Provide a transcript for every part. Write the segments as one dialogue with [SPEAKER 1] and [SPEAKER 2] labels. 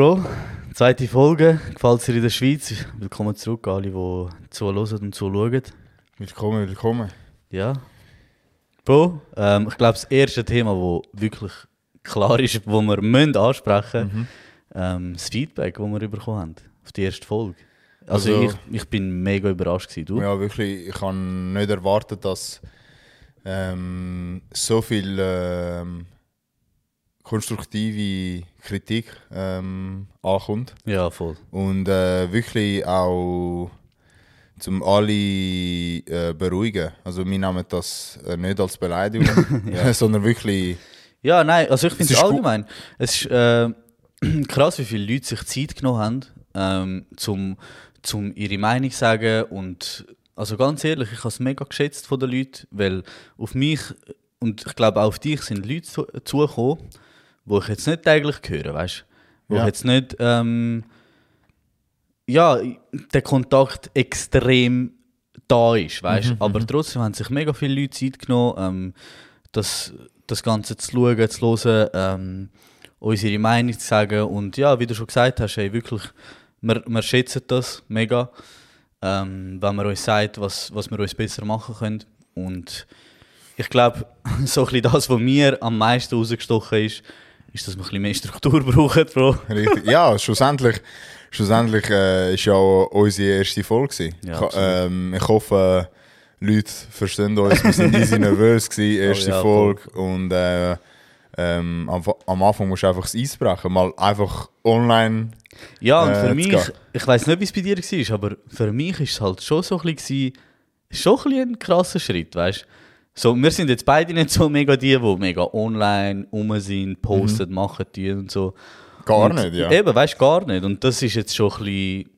[SPEAKER 1] Bro. Zweite Folge. Gefällt es dir in der Schweiz? Willkommen zurück, alle, die zuhören und zuschauen.
[SPEAKER 2] Willkommen, willkommen.
[SPEAKER 1] Ja. Bro, ähm, ich glaube, das erste Thema, das wirklich klar ist, das wir müssen ansprechen müssen,
[SPEAKER 2] Mhm.
[SPEAKER 1] ähm, das Feedback, das wir bekommen haben auf die erste Folge. Also,
[SPEAKER 2] Also-
[SPEAKER 1] ich, ich bin mega überrascht gewesen, du?
[SPEAKER 2] Ja, wirklich, ich habe nicht erwartet, dass ähm, so viel ähm, konstruktive Kritik ähm, ankommt.
[SPEAKER 1] Ja, voll.
[SPEAKER 2] Und äh, wirklich auch zum alle äh, beruhigen. Also wir nehmen das äh, nicht als Beleidigung, sondern wirklich...
[SPEAKER 1] Ja, nein, also ich finde
[SPEAKER 2] Es
[SPEAKER 1] allgemein. Es ist äh, krass, wie viele Leute sich Zeit genommen haben, ähm, zum, zum ihre Meinung zu sagen. Und also ganz ehrlich, ich habe es mega geschätzt von den Leuten, weil auf mich und ich glaube auch auf dich sind Leute zu, zugekommen, wo ich jetzt nicht täglich höre, weißt Wo
[SPEAKER 2] Ja.
[SPEAKER 1] ich jetzt nicht, ähm, ja, der Kontakt extrem da ist, weißt Aber trotzdem haben sich mega viele Leute Zeit genommen, ähm, das, das Ganze zu schauen, zu hören, ähm, unsere Meinung zu sagen. Und ja, wie du schon gesagt hast, ey, wirklich, wir, wir schätzen das mega, ähm, wenn man uns sagt, was, was wir uns besser machen können. Und ich glaube, so ein bisschen das, was mir am meisten rausgestochen ist, ist, dass wir ein bisschen mehr Struktur brauchen, Bro.
[SPEAKER 2] Richtig. Ja, schlussendlich, schlussendlich äh, ist ja auch unsere erste Folge.
[SPEAKER 1] Ja,
[SPEAKER 2] ähm, ich hoffe, Leute verstehen uns. Wir sind easy nervös gewesen, erste
[SPEAKER 1] Oh ja, voll.
[SPEAKER 2] Folge. Und äh, ähm, am, am Anfang musst du einfach das Eis brechen. Mal einfach online.
[SPEAKER 1] Ja, und
[SPEAKER 2] äh,
[SPEAKER 1] für mich, ich weiß nicht, wie es bei dir war, aber für mich ist es halt schon so ein bisschen, schon ein, bisschen ein krasser Schritt, weißt so, Wir sind jetzt beide nicht so mega die, die mega online rum sind, posten, machen, tun und so.
[SPEAKER 2] Mhm. Gar
[SPEAKER 1] und
[SPEAKER 2] nicht, ja.
[SPEAKER 1] Eben, weißt du, gar nicht. Und das ist jetzt schon ein bisschen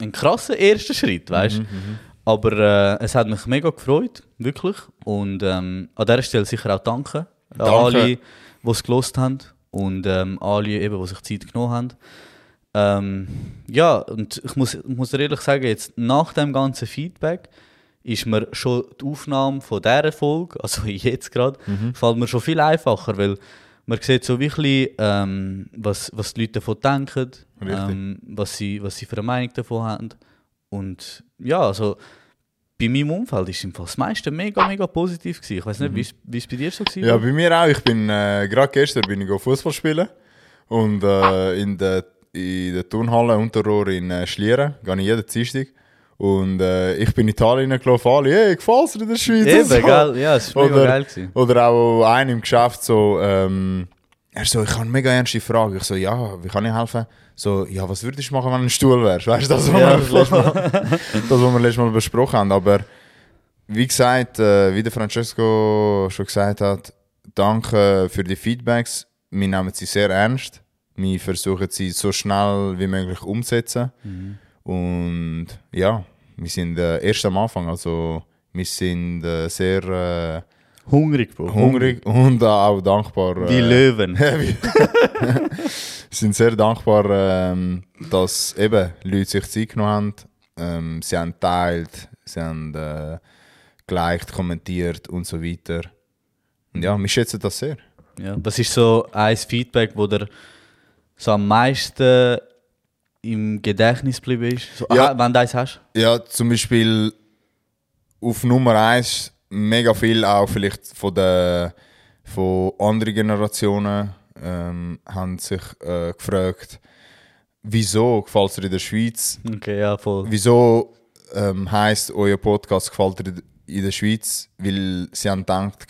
[SPEAKER 1] ein krasser erster Schritt, weißt
[SPEAKER 2] Mhm,
[SPEAKER 1] Aber äh, es hat mich mega gefreut, wirklich. Und ähm, an dieser Stelle sicher auch danke an
[SPEAKER 2] Danke.
[SPEAKER 1] alle, die es gelost haben und ähm, alle, eben, die sich Zeit genommen haben. Ähm, ja, und ich muss, ich muss dir ehrlich sagen, jetzt nach dem ganzen Feedback ist mir schon die Aufnahme von dieser Folge, also jetzt gerade,
[SPEAKER 2] Mhm.
[SPEAKER 1] fällt mir schon viel einfacher, weil man sieht so wirklich, ähm, was, was die Leute davon denken, ähm, was, sie, was sie für eine Meinung davon haben. Und ja, also bei meinem Umfeld ist im Fall das meiste mega, mega positiv gewesen. Ich weiß nicht, wie es- wie es bei dir so war?
[SPEAKER 2] Mhm. Ja, bei mir auch. Ich bin äh, gerade gestern bin ich Fußball spielen und äh, in der in der Turnhalle Unterrohr in äh, Schlieren gehe ich jeden Dienstag und äh, ich bin in Italien gelaufen, alle, hey, gefällt's dir in der Schweiz?
[SPEAKER 1] Eben,
[SPEAKER 2] So.
[SPEAKER 1] gell? Ja, es war
[SPEAKER 2] Oder-
[SPEAKER 1] geil. Gewesen.
[SPEAKER 2] Oder auch einer im Geschäft so, ähm, er so, ich habe eine mega ernste Frage. Ich so, ja, wie kann ich helfen? So, ja, was würdest du machen, wenn du ein Stuhl wärst? Weißt du, das, was
[SPEAKER 1] Ja,
[SPEAKER 2] wir letztes Mal, das, was wir letztes Mal besprochen haben. Aber wie gesagt, äh, wie der Francesco schon gesagt hat, danke für die Feedbacks. Wir nehmen sie sehr ernst. Wir versuchen sie so schnell wie möglich umzusetzen. Und ja, wir sind äh, erst am Anfang. Also, wir sind äh, sehr äh,
[SPEAKER 1] Hungrig, Bro.
[SPEAKER 2] hungrig und auch dankbar.
[SPEAKER 1] Wie
[SPEAKER 2] äh,
[SPEAKER 1] Löwen.
[SPEAKER 2] wir sind sehr dankbar, ähm, dass eben Leute sich Zeit genommen haben. Ähm, sie haben teilt, sie haben äh, geliked, kommentiert und so weiter. Und ja, wir schätzen das sehr.
[SPEAKER 1] Ja, was ist so ein Feedback, wo dir so am meisten im Gedächtnis geblieben ist? So,
[SPEAKER 2] Ja.
[SPEAKER 1] ah, wenn du eins hast?
[SPEAKER 2] Ja, zum Beispiel auf Nummer eins mega viel auch vielleicht von der von anderen Generationen ähm, haben sich äh, gefragt, wieso gefällt es dir in der Schweiz?
[SPEAKER 1] Okay, ja, voll.
[SPEAKER 2] Wieso ähm, heisst euer Podcast gefällt dir in der Schweiz? Weil sie haben gedacht,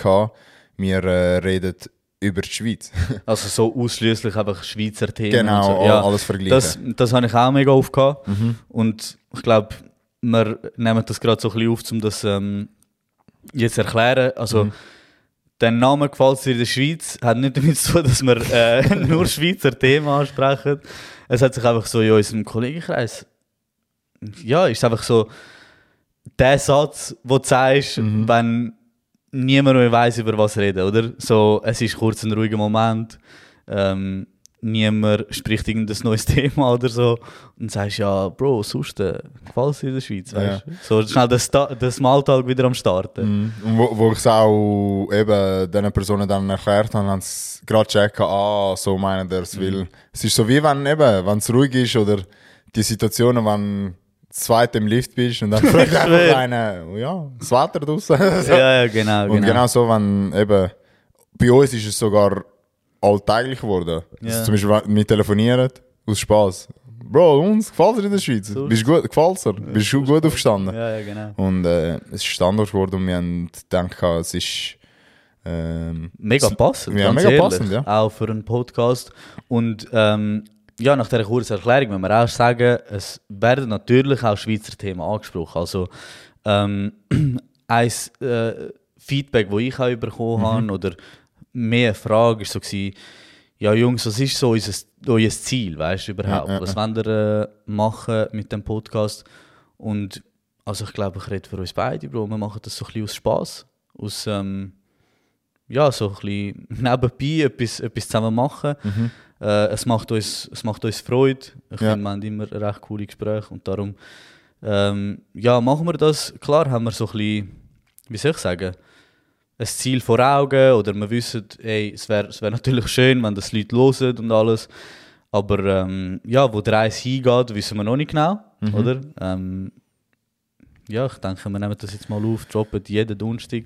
[SPEAKER 2] wir äh, reden über die Schweiz.
[SPEAKER 1] Also so ausschließlich einfach Schweizer Themen.
[SPEAKER 2] genau,
[SPEAKER 1] so. ja,
[SPEAKER 2] alles vergleichen.
[SPEAKER 1] das, das habe ich auch mega oft gehabt. Und ich glaube, wir nehmen das gerade so ein bisschen auf, um das ähm, jetzt zu erklären. Also, der Name gefällt dir in der Schweiz hat nicht damit zu tun, dass wir äh, nur Schweizer Themen ansprechen. Es hat sich einfach so in unserem Kollegenkreis, ja, ist einfach so der Satz, wo du sagst, wenn niemand mehr weiß über was reden, oder? So, es ist kurz ein ruhiger Moment. Ähm, niemand spricht irgendein neues Thema oder so und sagst, ja, Bro, sonst äh, gefällt es in der Schweiz, weißt du? So schnell Sta den Smalltalk wieder am Starten.
[SPEAKER 2] Mhm. Und wo, wo ich es auch eben diesen Personen dann erklärt habe, haben sie gerade checken, ah, so meinen der es will. Es ist so wie wenn eben, wenn es ruhig ist oder die Situationen, wenn das zweite im Lift bist und dann fragt einfach einer, oh ja, das Wetter draußen.
[SPEAKER 1] Ja, ja, genau,
[SPEAKER 2] Und
[SPEAKER 1] genau.
[SPEAKER 2] genau so, wenn eben, bei uns ist es sogar alltäglich geworden.
[SPEAKER 1] Ja.
[SPEAKER 2] Also zum Beispiel, wenn wir telefonieren, aus Spaß. Bro, uns gefällt es in der Schweiz.
[SPEAKER 1] So
[SPEAKER 2] Bist du gut, gefällt dir? Bist du gut aufgestanden?
[SPEAKER 1] Ja, ja, genau.
[SPEAKER 2] Und äh, es ist Standard geworden und wir haben gedacht, es ist. Ähm,
[SPEAKER 1] Mega passend,
[SPEAKER 2] Ja, mega
[SPEAKER 1] ehrlich.
[SPEAKER 2] passend, ja.
[SPEAKER 1] Auch für einen Podcast. Und ähm, ja, nach dieser kurzen Erklärung müssen wir auch sagen, es werden natürlich auch Schweizer Themen angesprochen. Also ähm, ein äh, Feedback, das ich auch bekommen
[SPEAKER 2] Mhm.
[SPEAKER 1] habe, oder mehr Frage, war so, gewesen, ja Jungs, was ist so unser, euer Ziel, weißt du überhaupt?
[SPEAKER 2] Ja, ja,
[SPEAKER 1] was wollt ihr äh, machen mit dem Podcast? Und also ich glaube, ich rede für uns beide, Bro. Wir machen das so ein bisschen aus Spass. Aus, ähm, ja, so ein bisschen nebenbei etwas, etwas zusammen machen. Äh, es, macht uns, es macht uns Freude. Ich
[SPEAKER 2] Ja.
[SPEAKER 1] finde, wir haben immer recht coole Gespräche und darum ähm, ja, machen wir das. Klar haben wir so ein bisschen, wie soll ich sagen, ein Ziel vor Augen oder wir wissen, ey, es wäre es wär natürlich schön, wenn das Leute hören und alles. Aber ähm, ja, wo der Reise hingeht, wissen wir noch nicht genau, oder? Ähm, ja, ich denke, wir nehmen das jetzt mal auf, droppen jeden Donnerstag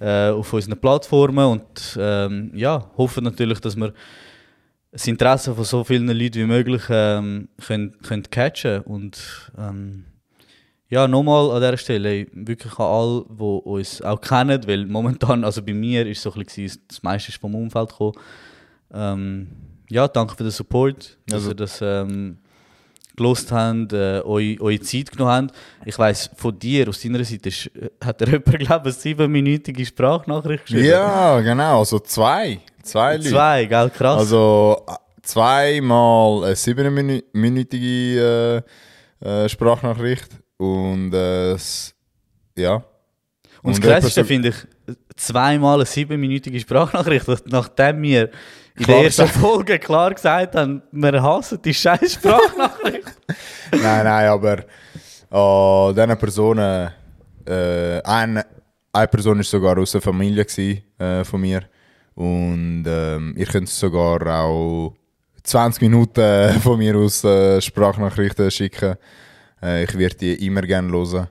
[SPEAKER 1] äh, auf unseren Plattformen und ähm, ja, hoffen natürlich, dass wir das Interesse von so vielen Leuten wie möglich ähm, können, können catchen und ähm, ja, nochmal an dieser Stelle, wirklich an alle, die uns auch kennen, weil momentan, also bei mir ist es so ein bisschen, das meiste ist vom Umfeld gekommen. Ähm, ja, danke für den Support, dass
[SPEAKER 2] Also-
[SPEAKER 1] ihr das ähm, gelost habt, äh, euch, eure Zeit genommen habt. Ich weiss, von dir, aus deiner Seite, ist, äh, hat dir jemand, glaube ich, eine siebenminütige Sprachnachricht geschrieben?
[SPEAKER 2] ja, genau. Also zwei. Zwei Leute.
[SPEAKER 1] Zwei, gell, krass.
[SPEAKER 2] Also äh, zweimal eine siebenminütige äh, äh, Sprachnachricht und äh, ja.
[SPEAKER 1] Und das
[SPEAKER 2] Und
[SPEAKER 1] Krasseste
[SPEAKER 2] etwas-
[SPEAKER 1] finde ich, zweimal eine siebenminütige Sprachnachricht, nachdem wir in
[SPEAKER 2] Klar
[SPEAKER 1] der ersten
[SPEAKER 2] gesagt.
[SPEAKER 1] Folge klar gesagt haben, wir hassen die scheiß Sprachnachricht.
[SPEAKER 2] nein, nein, aber äh, diese Personen, äh, eine, eine Person ist sogar aus der Familie gewesen, äh, von mir und ähm, ihr könnt sogar auch 20 Minuten von mir aus äh, Sprachnachrichten schicken. Äh, ich werde die immer gerne hören.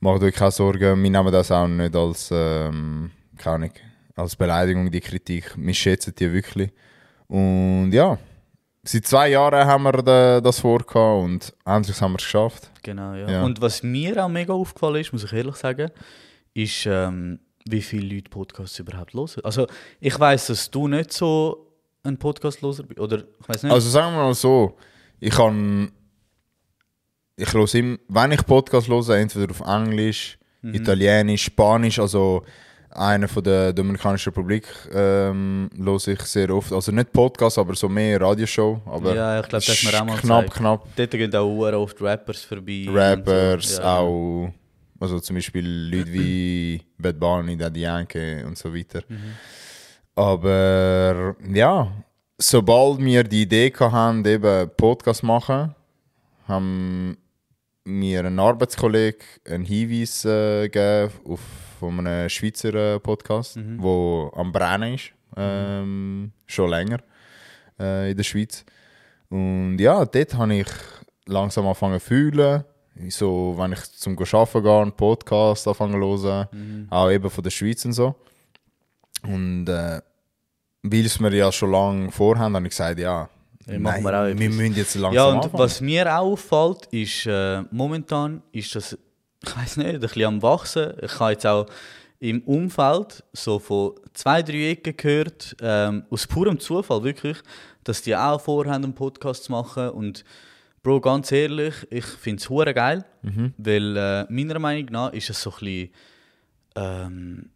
[SPEAKER 2] Macht euch keine Sorgen, wir nehmen das auch nicht als, ähm, keine als Beleidigung, die Kritik. Wir schätzen die wirklich. Und ja, seit zwei Jahren haben wir da- das vorgehabt und endlich haben wir es geschafft.
[SPEAKER 1] Genau, ja.
[SPEAKER 2] Ja.
[SPEAKER 1] Und was mir auch mega aufgefallen ist, muss ich ehrlich sagen, ist, ähm, wie viele Leute Podcasts überhaupt hören. Also, ich weiß, dass du nicht so ein Podcast-Loser bist. Oder ich weiß nicht.
[SPEAKER 2] Also sagen wir mal so, ich kann, ich höre immer, wenn ich Podcast höre, entweder auf Englisch, Italienisch, Spanisch, also einer von der Dominikanischen Republik ähm, höre ich sehr oft. Also nicht Podcast, aber so mehr Radioshow. Aber
[SPEAKER 1] Ja, ich glaub, das du mir auch mal
[SPEAKER 2] knapp,
[SPEAKER 1] gezeigt.
[SPEAKER 2] knapp.
[SPEAKER 1] Dort gehen auch oft Rappers vorbei.
[SPEAKER 2] Rappers,
[SPEAKER 1] so. Ja.
[SPEAKER 2] auch, also zum Beispiel Leute wie Bad Bunny, Daddy Yankee und so weiter.
[SPEAKER 1] Mhm.
[SPEAKER 2] Aber ja, sobald wir die Idee hatten, eben Podcast machen, haben mir ein Arbeitskollege einen Hinweis äh, gegeben auf von einem Schweizer äh, Podcast,
[SPEAKER 1] Mhm.
[SPEAKER 2] wo am Brennen ist, ähm, schon länger äh, in der Schweiz. Und ja, dort habe ich langsam angefangen zu fühlen. So, wenn ich zum Arbeiten gehe, einen Podcast anfangen zu hören,
[SPEAKER 1] Mhm.
[SPEAKER 2] auch eben von der Schweiz und so. Und äh, weil es mir ja schon lange vorhaben, habe ich gesagt, ja,
[SPEAKER 1] Ja, machen wir
[SPEAKER 2] wir müssen jetzt langsam
[SPEAKER 1] Ja, und
[SPEAKER 2] anfangen.
[SPEAKER 1] was mir auch auffällt, ist, äh, momentan ist das, ich weiß nicht, ein bisschen am Wachsen. Ich habe jetzt auch im Umfeld so von zwei, drei Ecken gehört, ähm, aus purem Zufall wirklich, dass die auch vorhaben, einen Podcast zu machen. Und Bro, ganz ehrlich, ich finde es geil,
[SPEAKER 2] Mhm.
[SPEAKER 1] weil äh, meiner Meinung nach ist es so ein bisschen ähm,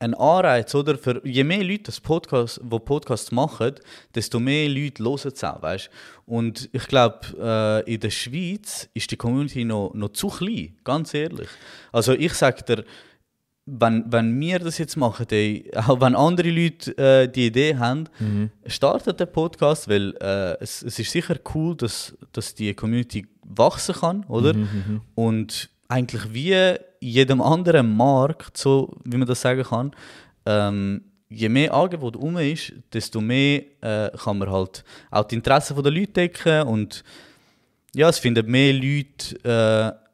[SPEAKER 1] ein Anreiz, oder? Für je mehr Leute das Podcast, wo Podcasts machen, desto mehr Leute hören es auch, weißt? Und ich glaube, äh, in der Schweiz ist die Community noch, noch zu klein, ganz ehrlich. Also ich sage dir, wenn, wenn wir das jetzt machen, ey, auch wenn andere Leute äh, die Idee haben, startet der Podcast, weil äh, es, es ist sicher cool, dass, dass die Community wachsen kann, oder? Und eigentlich wie jedem anderen Markt, so wie man das sagen kann, ähm, je mehr Angebot um ist, desto mehr äh, kann man halt auch die Interessen der Leute decken und ja, es finden mehr Leute äh,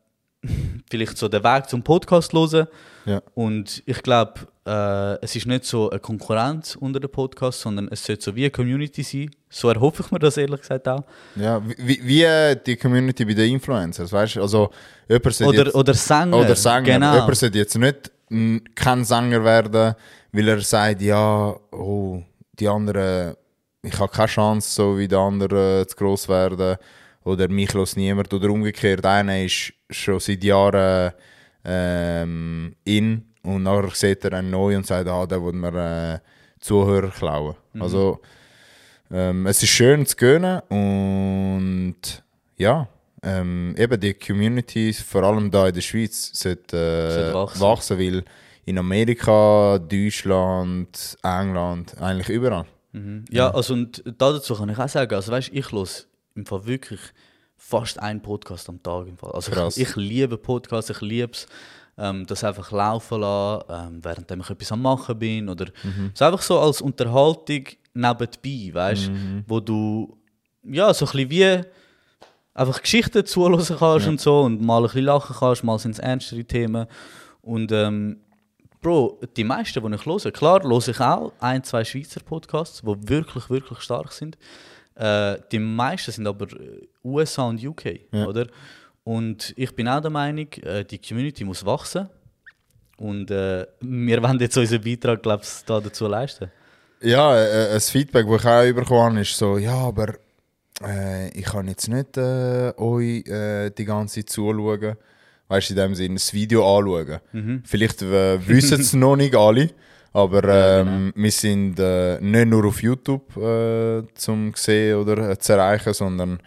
[SPEAKER 1] vielleicht so den Weg zum Podcast hören.
[SPEAKER 2] Ja.
[SPEAKER 1] Und ich glaube, äh, es ist nicht so eine Konkurrenz unter den Podcasts, sondern es sollte so wie eine Community sein. So erhoffe ich mir das ehrlich gesagt auch.
[SPEAKER 2] Ja, wie, wie äh, die Community bei den Influencers, weißt du? Also,
[SPEAKER 1] Oder,
[SPEAKER 2] jetzt,
[SPEAKER 1] oder Sänger.
[SPEAKER 2] oder Sänger.
[SPEAKER 1] Genau.
[SPEAKER 2] Jemand sollte jetzt nicht kein Sänger werden, weil er sagt, ja, oh, die anderen, ich habe keine Chance, so wie die anderen zu gross werden. Oder mich lässt niemand. Oder umgekehrt, einer ist schon seit Jahren ähm, in und nachher sieht er einen neu und sagt, ah, der will mir äh, Zuhörer klauen. Also, ähm, es ist schön zu gönnen und ja, ähm, eben die Community, vor allem da in der Schweiz, sollte, äh,
[SPEAKER 1] Sollte wachsen.
[SPEAKER 2] wachsen. weil in Amerika, Deutschland, England, eigentlich überall.
[SPEAKER 1] Mhm. Ja, also und da dazu kann ich auch sagen, also weißt, ich los im Fall wirklich fast einen Podcast am Tag im Fall. Also
[SPEAKER 2] Krass.
[SPEAKER 1] ich, ich liebe Podcasts, ich liebe es, ähm, das einfach laufen lassen, ähm, während ich etwas am machen bin oder so einfach so als Unterhaltung nebenbei, weißt, wo du ja so ein bisschen wie einfach Geschichten zuhören kannst und so und mal ein bisschen lachen kannst, mal sind es ernstere Themen und ähm, Bro, die meisten, die ich höre, klar höre ich auch ein, zwei Schweizer Podcasts, die wirklich, wirklich stark sind. Äh, die meisten sind aber äh, USA und UK,
[SPEAKER 2] Ja.
[SPEAKER 1] oder? Und ich bin auch der Meinung, äh, die Community muss wachsen. Und äh, wir wollen jetzt unseren Beitrag, glaube ich, da dazu leisten.
[SPEAKER 2] Ja, äh, ein Feedback, das ich auch bekommen habe, ist so, ja, aber äh, ich kann jetzt nicht äh, euch äh, die ganze Zeit zuschauen. Weißt du, in dem Sinne, das Video anschauen. Vielleicht äh, wissen es noch nicht alle, aber ähm, wir sind äh, nicht nur auf YouTube äh, zum sehen oder äh, zu erreichen, sondern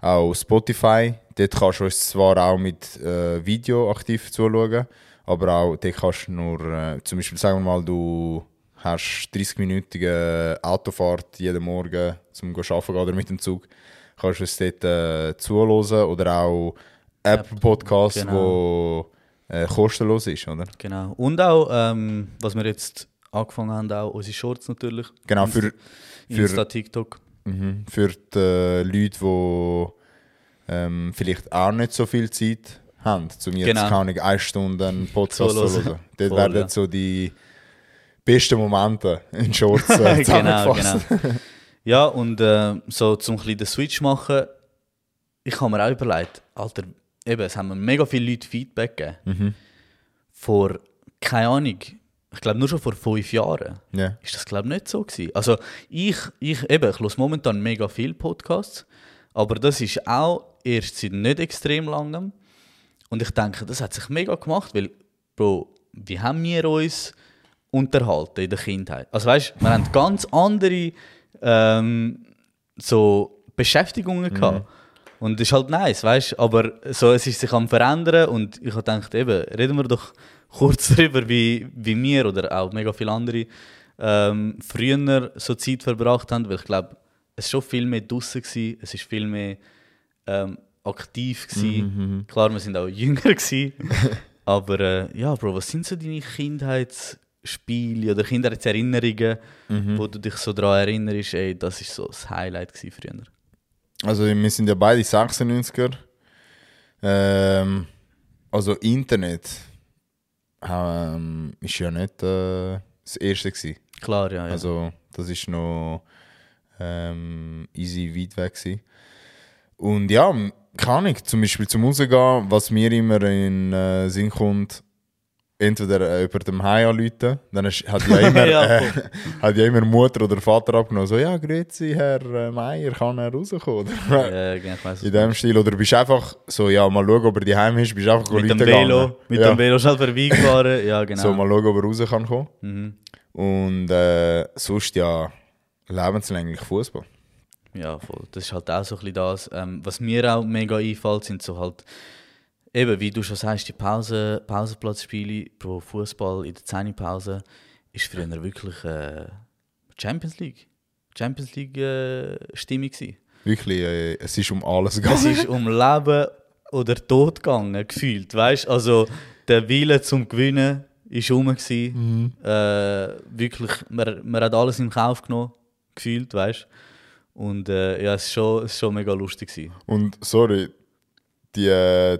[SPEAKER 2] auch Spotify. Dort kannst du uns zwar auch mit äh, Video aktiv zuschauen, aber auch dort kannst du nur, äh, zum Beispiel sagen wir mal, du hast 30-minütige Autofahrt jeden Morgen zum arbeiten gehen oder mit dem Zug, kannst du es dort äh, zuhören oder auch Apple Podcast,
[SPEAKER 1] genau.
[SPEAKER 2] wo äh, kostenlos ist, oder?
[SPEAKER 1] Genau. Und auch, ähm, was wir jetzt angefangen haben, auch unsere Shorts natürlich.
[SPEAKER 2] Genau, für, für,
[SPEAKER 1] Insta, TikTok.
[SPEAKER 2] mhm, für die äh, Leute, die ähm, vielleicht auch nicht so viel Zeit haben, um jetzt
[SPEAKER 1] Genau.
[SPEAKER 2] keine eine Stunde einen Podcast zu
[SPEAKER 1] hören.
[SPEAKER 2] Dort
[SPEAKER 1] Voll,
[SPEAKER 2] werden
[SPEAKER 1] ja.
[SPEAKER 2] so die besten Momente in Shorts äh,
[SPEAKER 1] genau, genau. Ja, und äh, so zum den Switch machen, ich habe mir auch überlegt, Alter, eben, es haben mir mega viele Leute Feedback gegeben.
[SPEAKER 2] Mhm.
[SPEAKER 1] Vor, keine Ahnung, ich glaube nur schon vor fünf Jahren.
[SPEAKER 2] Ja.
[SPEAKER 1] Ist das glaube ich nicht so gewesen. Also ich, ich eben, ich höre momentan mega viele Podcasts, aber das ist auch erst seit nicht extrem langem. Und ich denke, das hat sich mega gemacht, weil, Bro, wie haben wir uns unterhalten in der Kindheit? Also weißt, wir haben ganz andere ähm, so Beschäftigungen gehabt. Und das ist halt nice, weißt Aber so, es ist sich am verändern und ich habe gedacht, eben, reden wir doch kurz darüber, wie, wie wir oder auch mega viele andere ähm, früher so Zeit verbracht haben, weil ich glaube, es war schon viel mehr draußen, gewesen, es ist viel mehr ähm, aktiv gewesen. Klar, wir sind auch jünger gewesen, aber äh, ja, Bro, was sind so deine Kindheitsspiele oder Kindheitserinnerungen, wo du dich so daran erinnerst, ey, das ist so das Highlight früher?
[SPEAKER 2] Also wir sind ja beide 96er. Ähm, also Internet ähm, ist ja nicht äh, das erste gewesen.
[SPEAKER 1] Klar, ja, ja.
[SPEAKER 2] Also das ist noch ähm, easy weit weg gewesen. Und ja, kann ich zum Beispiel zum Rausgehen, was mir immer in äh, Sinn kommt, entweder äh, über dem Heim anrufen, dann ist, hat ja immer,
[SPEAKER 1] Ja,
[SPEAKER 2] äh, hat ja immer Mutter oder Vater abgenommen, so, ja, grüezi, Herr äh, Meier, kann er rauskommen? Oder?
[SPEAKER 1] äh, genau,
[SPEAKER 2] In dem Stil. Oder bist einfach so, ja, mal schauen, ob er daheim ist, bist einfach
[SPEAKER 1] mit dem Velo, mit
[SPEAKER 2] ja.
[SPEAKER 1] dem Velo schnell vorbeigefahren, ja genau.
[SPEAKER 2] So, mal schauen, ob er raus kann kommen.
[SPEAKER 1] mhm.
[SPEAKER 2] Und äh, sonst ja lebenslänglich Fußball.
[SPEAKER 1] Ja, voll. Das ist halt auch so ein bisschen das. Ähm, was mir auch mega einfällt, sind so halt eben, wie du schon sagst, die Pause, Pausenplatzspiele pro Fußball in der 10 Pause ist früher wirklich äh, Champions League. Champions League äh.
[SPEAKER 2] Wirklich, äh, es ist um alles
[SPEAKER 1] Es
[SPEAKER 2] gegangen.
[SPEAKER 1] ist um Leben oder Tod gegangen, gefühlt. Weißt also der Wille zum Gewinnen ist rum. gewesen. Äh, wirklich, man, man hat alles in Kauf genommen, gefühlt, weißt Und äh, ja, es war schon, es ist schon mega lustig. Gewesen.
[SPEAKER 2] Und sorry, die äh,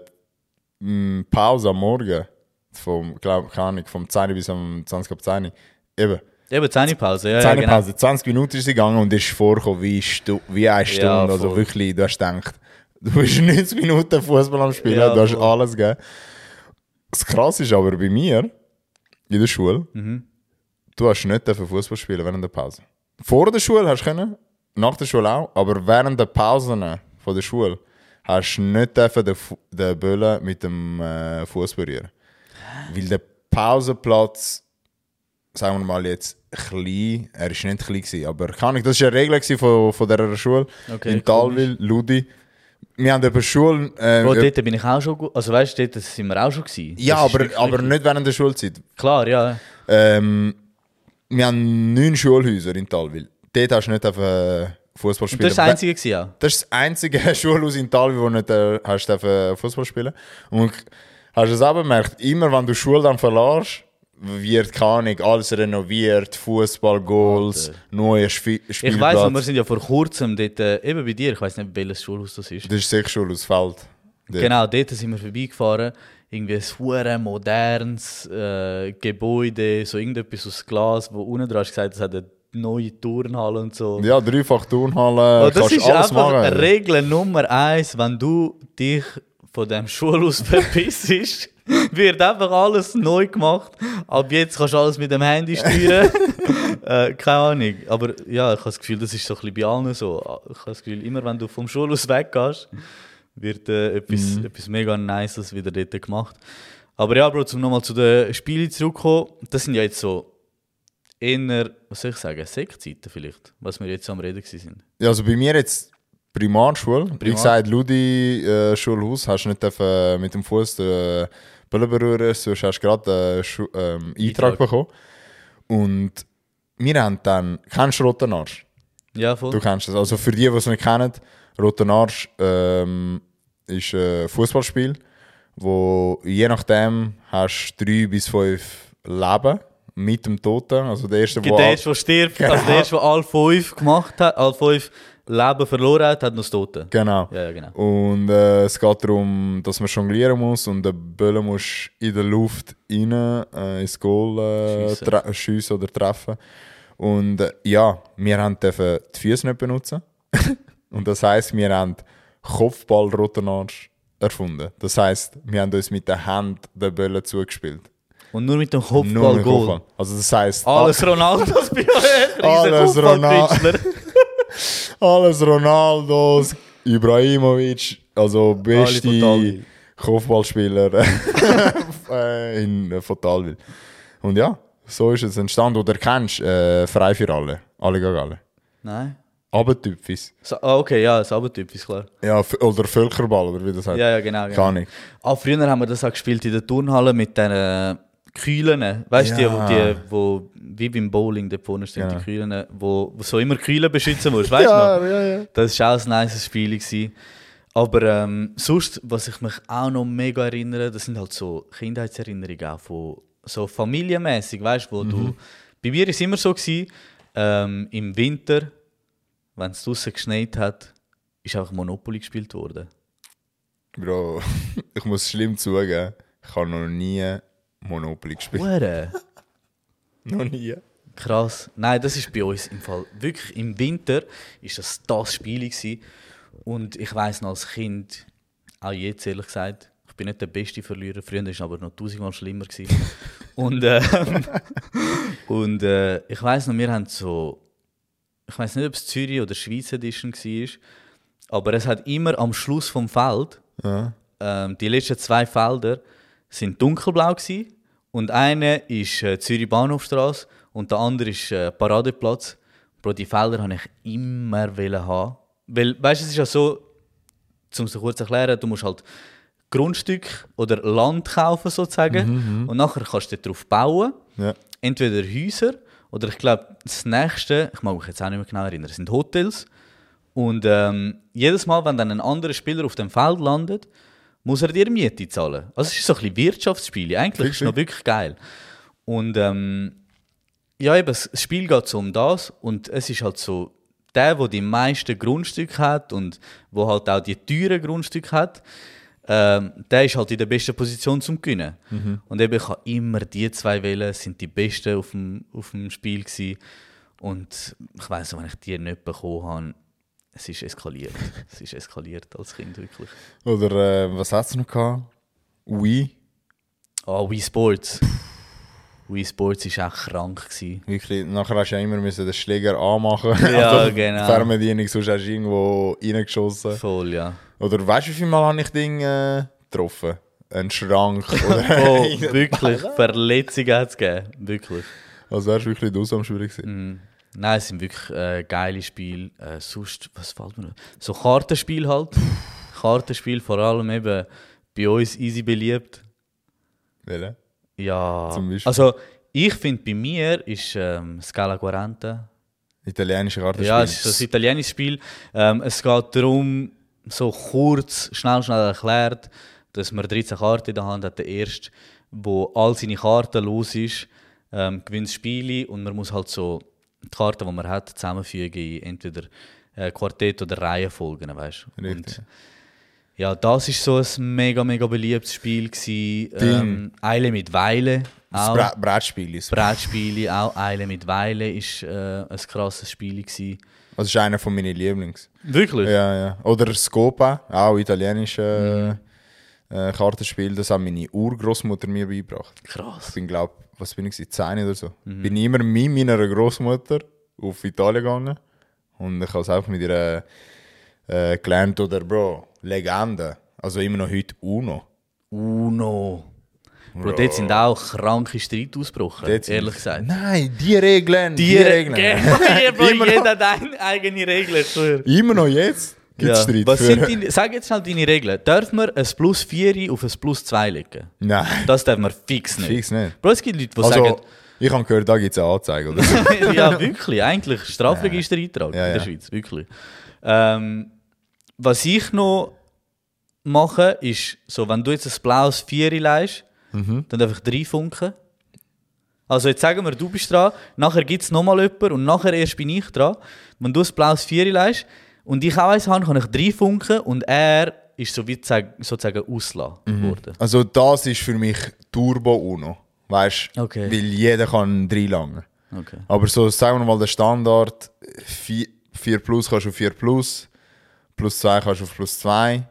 [SPEAKER 2] Pause am Morgen, vom, glaub, keine Ahnung, vom 10 bis am 20 ab 10, eben,
[SPEAKER 1] Eben, Zähnepause, ja, ja,
[SPEAKER 2] 10
[SPEAKER 1] genau.
[SPEAKER 2] Pause, 20 Minuten ist sie gegangen und ist vorgekommen wie, Stu wie eine Stunde.
[SPEAKER 1] Ja,
[SPEAKER 2] also wirklich, du hast gedacht, du bist 90 Minuten Fußball am Spielen,
[SPEAKER 1] Ja,
[SPEAKER 2] du hast
[SPEAKER 1] voll.
[SPEAKER 2] alles gegeben. Das Krasse ist aber bei mir, in der Schule,
[SPEAKER 1] Mhm.
[SPEAKER 2] du hast nicht Fußball spielen während der Pause. Vor der Schule hast du können, nach der Schule auch, aber während der Pausen von der Schule hast du nicht dürfen den, Fu- den Böllen mit dem äh, Fuß berühren. Weil der Pausenplatz, sagen wir mal jetzt, klein, er ist nicht klein gewesen, aber kann ich, das war eine Regel von, von dieser Schule
[SPEAKER 1] Okay,
[SPEAKER 2] in Talwil, Ludi. Wir haben über Schule... Äh,
[SPEAKER 1] Bro, dort bin ich auch schon gut. Also weißt du, dort sind wir auch schon gewesen.
[SPEAKER 2] ja,
[SPEAKER 1] Das
[SPEAKER 2] aber,
[SPEAKER 1] wirklich-
[SPEAKER 2] aber nicht während der Schulzeit.
[SPEAKER 1] Klar, ja.
[SPEAKER 2] Ähm, wir haben neun Schulhäuser in Talwil. Dort hast du nicht äh, Fußball spielen.
[SPEAKER 1] das war das Einzige gewesen, ja.
[SPEAKER 2] Das ist das einzige Schulhaus in Talwil, wo du nicht äh, hast dürfen Fußball spielen. Und hast du es auch bemerkt, immer wenn du Schule dann verlässt, wird keine Ahnung, alles renoviert, Fußball, Goals, neue
[SPEAKER 1] Ich
[SPEAKER 2] Spielplatz.
[SPEAKER 1] weiss, und wir sind ja vor kurzem dort, äh, eben bei dir, ich weiß nicht, welches Schulhaus das ist.
[SPEAKER 2] das ist sicher Schulhaus Feld. Dort.
[SPEAKER 1] Genau, dort sind wir vorbeigefahren. Irgendwie ein hure modernes äh, Gebäude, so irgendetwas aus Glas, wo unten dran hast gesagt, es hat eine neue Turnhalle und so.
[SPEAKER 2] Ja, dreifach Turnhalle,
[SPEAKER 1] Und das ist
[SPEAKER 2] alles
[SPEAKER 1] einfach
[SPEAKER 2] machen.
[SPEAKER 1] Regel Nummer eins, wenn du dich von dem Schulhaus verpissst, wird einfach alles neu gemacht. Ab jetzt kannst du alles mit dem Handy steuern. äh, keine Ahnung. Aber ja, ich habe das Gefühl, das ist so ein bisschen bei allen so. Ich habe das Gefühl, immer wenn du vom Schulhaus weggehst, wird äh, etwas, etwas mega Nices wieder dort gemacht. Aber ja, Bro, um nochmal zu den Spielen zurückzukommen, das sind ja jetzt so eher, was soll ich sagen, Sektzeiten vielleicht, was wir jetzt so am Reden sind.
[SPEAKER 2] Ja, also bei mir jetzt Primarschule. Wie
[SPEAKER 1] Primar.
[SPEAKER 2] gesagt, Ludi äh, Schulhaus hast du nicht dürfen, äh, mit dem Fuß den Böllen berühren, sonst hast du gerade äh, Schu- ähm, Eintrag bekommen. Und wir haben dann, kennst du Roten Arsch?
[SPEAKER 1] Ja, voll.
[SPEAKER 2] Du kennst es. Also für die, die es nicht kennen, Roten Arsch ähm, ist ein Fußballspiel, wo je nachdem hast du drei bis fünf Leben mit dem Toten. Also der erste,
[SPEAKER 1] der erste, der stirbt, also
[SPEAKER 2] Genau.
[SPEAKER 1] der erste, der alle fünf gemacht hat, alle fünf Leben verloren hat, hat noch das Tote.
[SPEAKER 2] Genau.
[SPEAKER 1] Ja, ja, genau.
[SPEAKER 2] Und äh, es geht darum, dass man jonglieren muss und den Böllen muss in der Luft rein äh, ins Goal äh,
[SPEAKER 1] Schiessen.
[SPEAKER 2] oder treffen. Und äh, ja, wir haben dürfen die Füße nicht benutzen. und das heisst, wir haben Kopfball-Rotenarsch erfunden. Das heisst, wir haben uns mit der Hand den Böllen zugespielt.
[SPEAKER 1] Und nur mit dem
[SPEAKER 2] Nur
[SPEAKER 1] Kopfball
[SPEAKER 2] mit
[SPEAKER 1] Goal.
[SPEAKER 2] Kopfball. Also das heisst,
[SPEAKER 1] Alles Ronaldos bei euch.
[SPEAKER 2] Alles
[SPEAKER 1] Kopfballkünstler.
[SPEAKER 2] alles Ronaldos, Ibrahimovic, also
[SPEAKER 1] von
[SPEAKER 2] beste
[SPEAKER 1] Talwil.
[SPEAKER 2] Kopfballspieler äh, in, äh, von Talwil. Und ja, so ist es entstanden. Oder kennst äh, Frei für alle, alle gegen alle.
[SPEAKER 1] Nein.
[SPEAKER 2] Abentypis.
[SPEAKER 1] So, ah, okay, ja, das ist klar.
[SPEAKER 2] Ja, f- oder Völkerball, oder wie das heißt.
[SPEAKER 1] Ja, ja, genau. genau.
[SPEAKER 2] Keine Ahnung.
[SPEAKER 1] Ah, früher haben wir das auch gespielt in der Turnhalle mit den äh, Kühlen. Weißt du,
[SPEAKER 2] Ja.
[SPEAKER 1] die, die, wo, wie beim Bowling da vorne stehen,
[SPEAKER 2] Ja.
[SPEAKER 1] die Kühlen, wo, wo so immer Kühlen beschützen musst. Weißt du noch?
[SPEAKER 2] ja, ja.
[SPEAKER 1] Das war auch ein nice Spiel. Gewesen. Aber ähm, sonst, was ich mich auch noch mega erinnere, das sind halt so Kindheitserinnerungen auch von so familienmäßig, weißt du, wo du. Bei mir war es immer so, gewesen, ähm, im Winter, wenn es draußen geschneit hat, ist einfach Monopoly gespielt worden.
[SPEAKER 2] Bro, ich muss schlimm zugeben, ich habe noch nie Monopoly gespielt.
[SPEAKER 1] Hure.
[SPEAKER 2] noch nie.
[SPEAKER 1] Krass. Nein, das ist bei uns im Fall wirklich im Winter ist das das Spiel gewesen. und ich weiß noch als Kind, auch jetzt ehrlich gesagt, ich bin nicht der beste Verlierer. Früher war es aber noch tausendmal schlimmer gewesen. und ähm, und äh, ich weiß noch, wir haben so, ich weiß nicht, ob es Zürich oder Schweiz Edition war, aber es hat immer am Schluss vom Feld
[SPEAKER 2] Ja.
[SPEAKER 1] ähm, die letzten zwei Felder sind dunkelblau gewesen, und eine ist äh, Zürich Bahnhofstraße und der andere ist äh, Paradeplatz. Bro, die Felder habe ich immer haben. Weil, weißt du, es ist ja so, um es kurz zu erklären, du musst halt Grundstück oder Land kaufen sozusagen und nachher kannst du darauf bauen.
[SPEAKER 2] Ja.
[SPEAKER 1] Entweder Häuser oder ich glaube das nächste, ich mag mich jetzt auch nicht mehr genau erinnern, sind Hotels. Und ähm, jedes Mal, wenn dann ein anderer Spieler auf dem Feld landet, muss er dir Miete zahlen. Also es ist so ein bisschen Wirtschaftsspiel. Eigentlich ist es noch wirklich geil. Und ähm, ja, eben, das Spiel geht so um das und es ist halt so, der, der die meisten Grundstücke hat und wo halt auch die teuren Grundstücke hat, ähm, der ist halt in der besten Position zum Gewinnen. Und eben, ich habe immer die zwei wählen, sind die Besten auf dem, auf dem Spiel gewesen. Und ich weiß wenn ich die nicht bekommen habe, es ist eskaliert. es ist eskaliert als Kind, wirklich.
[SPEAKER 2] Oder äh, was hat es noch gehabt? Wii.
[SPEAKER 1] Ah, Wii Sports. Wii Sports war auch krank. Gewesen.
[SPEAKER 2] Wirklich, nachher hast du ja immer müssen den Schläger anmachen.
[SPEAKER 1] Ja,
[SPEAKER 2] also,
[SPEAKER 1] genau.
[SPEAKER 2] Die Fernbedienung, sonst hast du irgendwo reingeschossen.
[SPEAKER 1] Voll, ja.
[SPEAKER 2] Oder weißt du, wie viel Mal habe ich Ding äh, getroffen? Ein Schrank. Oder
[SPEAKER 1] Oh, wirklich. Verletzungen hat es gegeben. Wirklich.
[SPEAKER 2] Also wärst du wirklich du am Spiel gewesen.
[SPEAKER 1] Nein, es sind wirklich äh, geile Spiele. Äh, sonst, was fällt mir noch? So Kartenspiel halt. Kartenspiel, vor allem eben bei uns easy beliebt.
[SPEAKER 2] Welche?
[SPEAKER 1] Ja.
[SPEAKER 2] Zum Beispiel?
[SPEAKER 1] Also, ich finde, bei mir ist ähm, Scala 40.
[SPEAKER 2] Italienische Kartenspiel.
[SPEAKER 1] Ja, es ist ein italienisches Spiel. Ähm, es geht darum, so kurz, schnell, schnell erklärt, dass man 13 Karten in der Hand hat. Der erste, wo all seine Karten los ist, ähm, gewinnt Spiele und man muss halt so die Karten, die man hat, zusammenfügen in entweder äh, Quartett oder Reihenfolgen, weißt du. Ja, das ist so ein mega, mega beliebtes Spiel gewesen. Ähm, Eile mit Weile
[SPEAKER 2] Das
[SPEAKER 1] auch.
[SPEAKER 2] Bra Brettspiel ist.
[SPEAKER 1] Brettspiele, auch Eile mit Weile ist äh, ein krasses Spiel gewesen.
[SPEAKER 2] Das ist einer von meinen Lieblings.
[SPEAKER 1] Wirklich?
[SPEAKER 2] Ja, ja. Oder Scopa, auch italienische
[SPEAKER 1] Mhm.
[SPEAKER 2] Äh, Kartenspiel. Das hat meine Urgroßmutter mir beigebracht. Ich
[SPEAKER 1] Krass.
[SPEAKER 2] bin, glaube was bin ich, gewesen, 10 oder so.
[SPEAKER 1] Mhm.
[SPEAKER 2] Bin immer mit meiner Großmutter auf Italien gegangen. Und ich habe es einfach mit ihr äh, gelernt. Oder, Bro, Legende. Also immer noch heute Uno.
[SPEAKER 1] Uno. Bro, dort sind auch kranke Streite ausgebrochen,
[SPEAKER 2] sind-
[SPEAKER 1] ehrlich gesagt.
[SPEAKER 2] Nein, die Regeln. Die,
[SPEAKER 1] Die
[SPEAKER 2] Regeln.
[SPEAKER 1] Regeln. Bro,
[SPEAKER 2] Immer
[SPEAKER 1] jeder hat eigene Regel. ich schwöre.
[SPEAKER 2] Immer noch jetzt
[SPEAKER 1] Ja.
[SPEAKER 2] Streit.
[SPEAKER 1] Was sind deine, sag jetzt schnell deine Regeln. Darf man ein Plus 4 auf ein Plus 2 legen?
[SPEAKER 2] Nein,
[SPEAKER 1] Das darf man fix nicht.
[SPEAKER 2] fix nicht.
[SPEAKER 1] Bro, es gibt Leute, die
[SPEAKER 2] Also,
[SPEAKER 1] sagen,
[SPEAKER 2] ich habe gehört, da gibt es eine Anzeige. Oder?
[SPEAKER 1] ja, wirklich, eigentlich Strafregister-Eintrag
[SPEAKER 2] Ja,
[SPEAKER 1] in der
[SPEAKER 2] ja.
[SPEAKER 1] Schweiz, wirklich. Ähm, was ich noch mache, ist, so, wenn du jetzt ein blaues Vieri leist,
[SPEAKER 2] Mhm.
[SPEAKER 1] dann darf ich drei funken. Also jetzt sagen wir, du bist dran, nachher gibt es nochmal jemanden und nachher erst bin ich dran. Wenn du ein blaues Vieri leist und ich auch eins habe, kann ich drei funken und er ist so wie sag- sozusagen ausgelassen
[SPEAKER 2] Mhm.
[SPEAKER 1] worden.
[SPEAKER 2] Also das ist für mich Turbo Uno. Weißt du?
[SPEAKER 1] Okay.
[SPEAKER 2] Weil jeder kann drei lange.
[SPEAKER 1] Okay.
[SPEAKER 2] Aber so, sagen wir mal, der Standard 4, 4 plus kannst du auf 4 plus, plus 2 kannst du auf plus 2.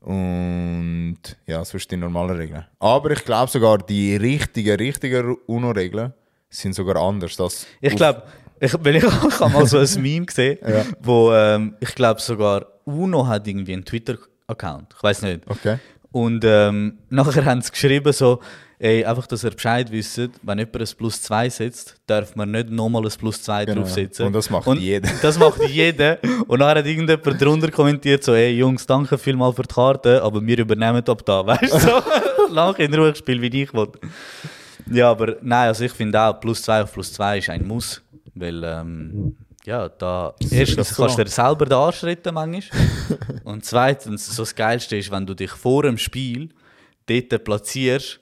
[SPEAKER 2] Und ja, sonst die normalen Regeln. Aber ich glaube sogar, die richtigen, richtigen UNO-Regeln sind sogar anders.
[SPEAKER 1] Ich glaube, ich, weil ich, ich habe mal so ein Meme gesehen,
[SPEAKER 2] Ja.
[SPEAKER 1] wo ähm, ich glaube sogar UNO hat irgendwie einen Twitter-Account. Ich weiß nicht.
[SPEAKER 2] Okay.
[SPEAKER 1] Und ähm, nachher haben sie geschrieben so, ey, einfach, dass ihr Bescheid wisst, wenn jemand ein Plus 2 setzt, darf man nicht nochmal ein Plus 2
[SPEAKER 2] Genau.
[SPEAKER 1] draufsetzen.
[SPEAKER 2] Und das macht jeder.
[SPEAKER 1] Das macht jeder. Und dann hat irgendjemand drunter kommentiert so, ey Jungs, danke vielmal für die Karte, aber wir übernehmen ab da, weißt du? So, Lach in Ruhe spielen, wie ich will. Ja, aber nein, also ich finde auch, Plus 2 auf Plus 2 ist ein Muss. Weil, ähm, ja, da erstens
[SPEAKER 2] so
[SPEAKER 1] kannst du dir selber den Arsch retten manchmal. Und zweitens, so das Geilste ist, wenn du dich vor dem Spiel dort platzierst,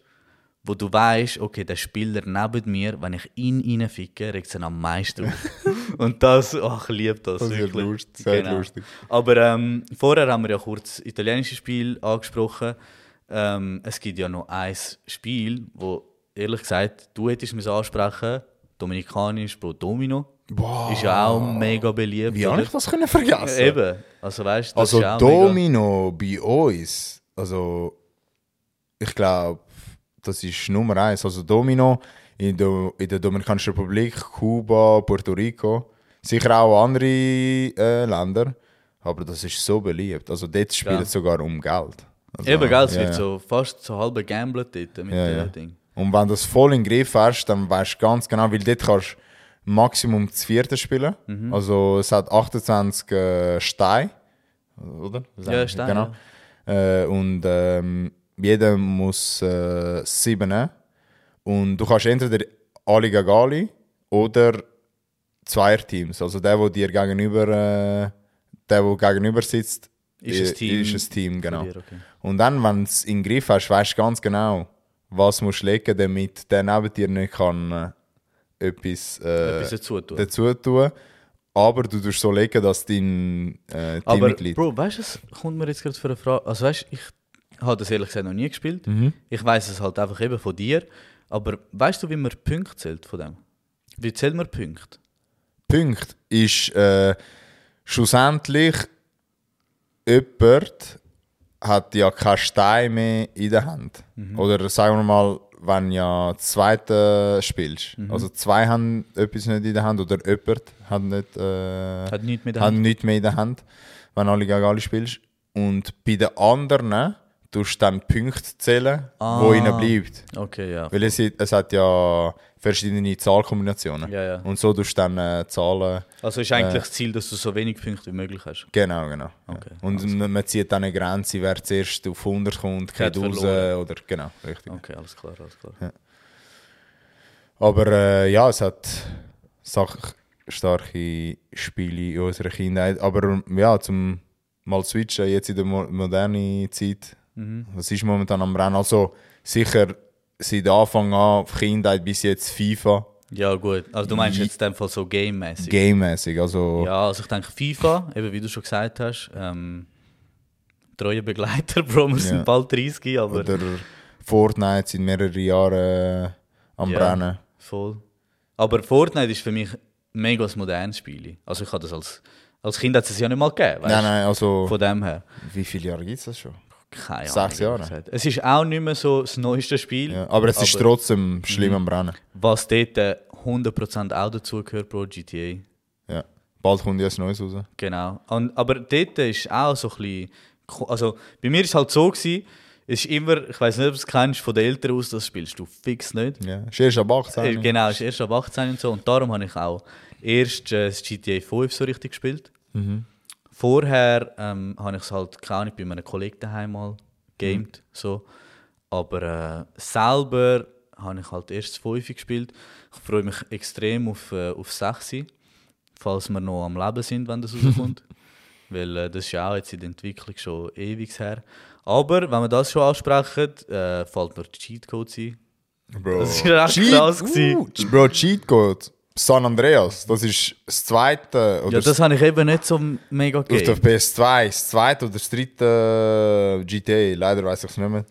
[SPEAKER 1] wo du weißt, okay, der Spieler neben mir, wenn ich ihn reinficke, regt es ihn am meisten auf. Und das, ach, ich liebe das.
[SPEAKER 2] Das ist lustig, sehr lustig.
[SPEAKER 1] Aber ähm, vorher haben wir ja kurz das italienische Spiel angesprochen. Ähm, es gibt ja noch ein Spiel, wo ehrlich gesagt, du hättest mir ansprechen Dominikanisch pro Domino.
[SPEAKER 2] Wow.
[SPEAKER 1] Ist ja auch mega beliebt.
[SPEAKER 2] Wie habe ich das können vergessen?
[SPEAKER 1] Eben. Also weißt
[SPEAKER 2] Also
[SPEAKER 1] ist auch mega-
[SPEAKER 2] Domino bei uns, also ich glaube, das ist Nummer eins. Also Domino in der, in der Dominikanischen Republik, Kuba, Puerto Rico, sicher auch andere äh, Länder, aber das ist so beliebt. Also dort spielt
[SPEAKER 1] Ja.
[SPEAKER 2] es sogar um Geld. Also,
[SPEAKER 1] Eben, gell, es
[SPEAKER 2] ja,
[SPEAKER 1] wird
[SPEAKER 2] ja.
[SPEAKER 1] so fast so halb gamblet dort mit
[SPEAKER 2] Ja,
[SPEAKER 1] dem. Ding.
[SPEAKER 2] Und wenn du das voll in den Griff hast, dann weißt du ganz genau, weil dort kannst du Maximum das vierte spielen.
[SPEAKER 1] Mhm.
[SPEAKER 2] Also es hat 28 äh, Steine, oder?
[SPEAKER 1] Ja, Steine,
[SPEAKER 2] Genau. Äh, und ähm, jeder muss äh, sieben nehmen. Und du kannst entweder alle gegen alle oder Zweierteams. Also der, der dir gegenüber, äh, der, der gegenüber sitzt,
[SPEAKER 1] Ist ein
[SPEAKER 2] äh,
[SPEAKER 1] Team
[SPEAKER 2] ist ein Team, genau.
[SPEAKER 1] Dir, okay.
[SPEAKER 2] Und dann, wenn du es in den Griff hast, weißt du ganz genau, was musst du legen, damit der neben dir nicht kann äh, etwas, äh,
[SPEAKER 1] Etwas dazu tun.
[SPEAKER 2] dazu tun. Aber du tust so legen, dass dein äh,
[SPEAKER 1] Aber,
[SPEAKER 2] Teammitglied...
[SPEAKER 1] Bro, weißt du, es kommt mir jetzt gerade für eine Frage. Also, weißt ich habe das ehrlich gesagt noch nie gespielt.
[SPEAKER 2] Mhm.
[SPEAKER 1] Ich weiß es halt einfach eben von dir. Aber weißt du, wie man Punkte zählt von dem? Wie zählt man Punkte?
[SPEAKER 2] Punkt ist äh, schlussendlich jemand hat ja keinen Stein mehr in der Hand. Oder sagen wir mal, wenn ja zweite spielst. Also zwei haben etwas nicht in der Hand oder jemand hat nicht, äh,
[SPEAKER 1] Hat nichts mit der
[SPEAKER 2] hat nichts mehr in der Hand, wenn alle gegen alle spielst. Und bei den anderen tust du dann Punkte zählen,
[SPEAKER 1] Ah.
[SPEAKER 2] wo ihnen bleibt.
[SPEAKER 1] Okay, ja.
[SPEAKER 2] Weil es, es hat ja verschiedene Zahlkombinationen.
[SPEAKER 1] Ja, ja.
[SPEAKER 2] Und so tust du dann äh, Zahlen.
[SPEAKER 1] Also ist eigentlich das Ziel, dass du so wenig Punkte wie möglich hast.
[SPEAKER 2] Genau, genau. ja.
[SPEAKER 1] Okay,
[SPEAKER 2] Und man, man zieht dann eine Grenze, wer zuerst auf 100 kommt, geht raus.
[SPEAKER 1] verloren.
[SPEAKER 2] Oder, genau, richtig.
[SPEAKER 1] Okay, alles klar, alles klar.
[SPEAKER 2] Aber äh, ja, es hat starke Spiele in unserer Kindheit. Aber ja, zum mal switchen, jetzt in der mo modernen Zeit,
[SPEAKER 1] Mhm.
[SPEAKER 2] was ist momentan am Rennen? Also sicher seit Anfang an, Kindheit bis jetzt FIFA,
[SPEAKER 1] Ja, gut. Also du meinst
[SPEAKER 2] Je-
[SPEAKER 1] jetzt in dem Fall so game-mäßig.
[SPEAKER 2] gamemäßig. Also
[SPEAKER 1] Ja, also ich denke FIFA, eben wie du schon gesagt hast, ähm, treue Begleiter, Bro, wir
[SPEAKER 2] Ja.
[SPEAKER 1] sind bald 30, aber
[SPEAKER 2] oder Fortnite sind mehrere Jahre äh, am
[SPEAKER 1] Ja.
[SPEAKER 2] Rennen.
[SPEAKER 1] voll. Aber Fortnite ist für mich mega ein modernes Spiel. Also ich habe das als, als Kind hat es ja nicht mal gegeben, weißt?
[SPEAKER 2] Nein, nein, also
[SPEAKER 1] Von dem her.
[SPEAKER 2] wie viele Jahre gibt es das schon?
[SPEAKER 1] Keine
[SPEAKER 2] Sechs
[SPEAKER 1] Ahnung,
[SPEAKER 2] Jahre.
[SPEAKER 1] gesagt. Es ist auch nicht mehr so das neueste Spiel.
[SPEAKER 2] Ja, aber es ist trotzdem schlimm am Rennen.
[SPEAKER 1] Was dort äh, 100% auch dazugehört, Bro, GTA.
[SPEAKER 2] Ja. Bald kommt ja ein neues raus.
[SPEAKER 1] Genau. Und, aber dort ist auch so ein bisschen. Also bei mir war es halt so, gewesen, es ist immer, ich weiß nicht, ob du es kennst, von den Eltern aus, das spielst du fix nicht.
[SPEAKER 2] Ja. Ist erst ab 18.
[SPEAKER 1] Äh, Genau, es ist erst ab 18 und so. Und darum habe ich auch erst äh, das GTA 5 so richtig gespielt. Vorher ähm, habe ich es halt, keine Ahnung, bei einem Kollegen daheim mal gamed. So. Aber äh, selber habe ich halt erst das 5 gespielt. Ich freue mich extrem auf, äh, auf 6, falls wir noch am Leben sind, wenn das rauskommt. Weil äh, das ist ja auch jetzt in der Entwicklung schon ewig her. Aber wenn wir das schon ansprechen, äh, fällt mir die Cheatcodes ein.
[SPEAKER 2] Bro.
[SPEAKER 1] Das war echt krass gewesen.
[SPEAKER 2] Uh, Bro, Cheat Code. San Andreas, das ist das zweite. Oder
[SPEAKER 1] Ja, das habe ich eben nicht so mega
[SPEAKER 2] auf der
[SPEAKER 1] gegeben.
[SPEAKER 2] PS2, das zweite oder das dritte GTA, leider weiß ich es nicht mehr.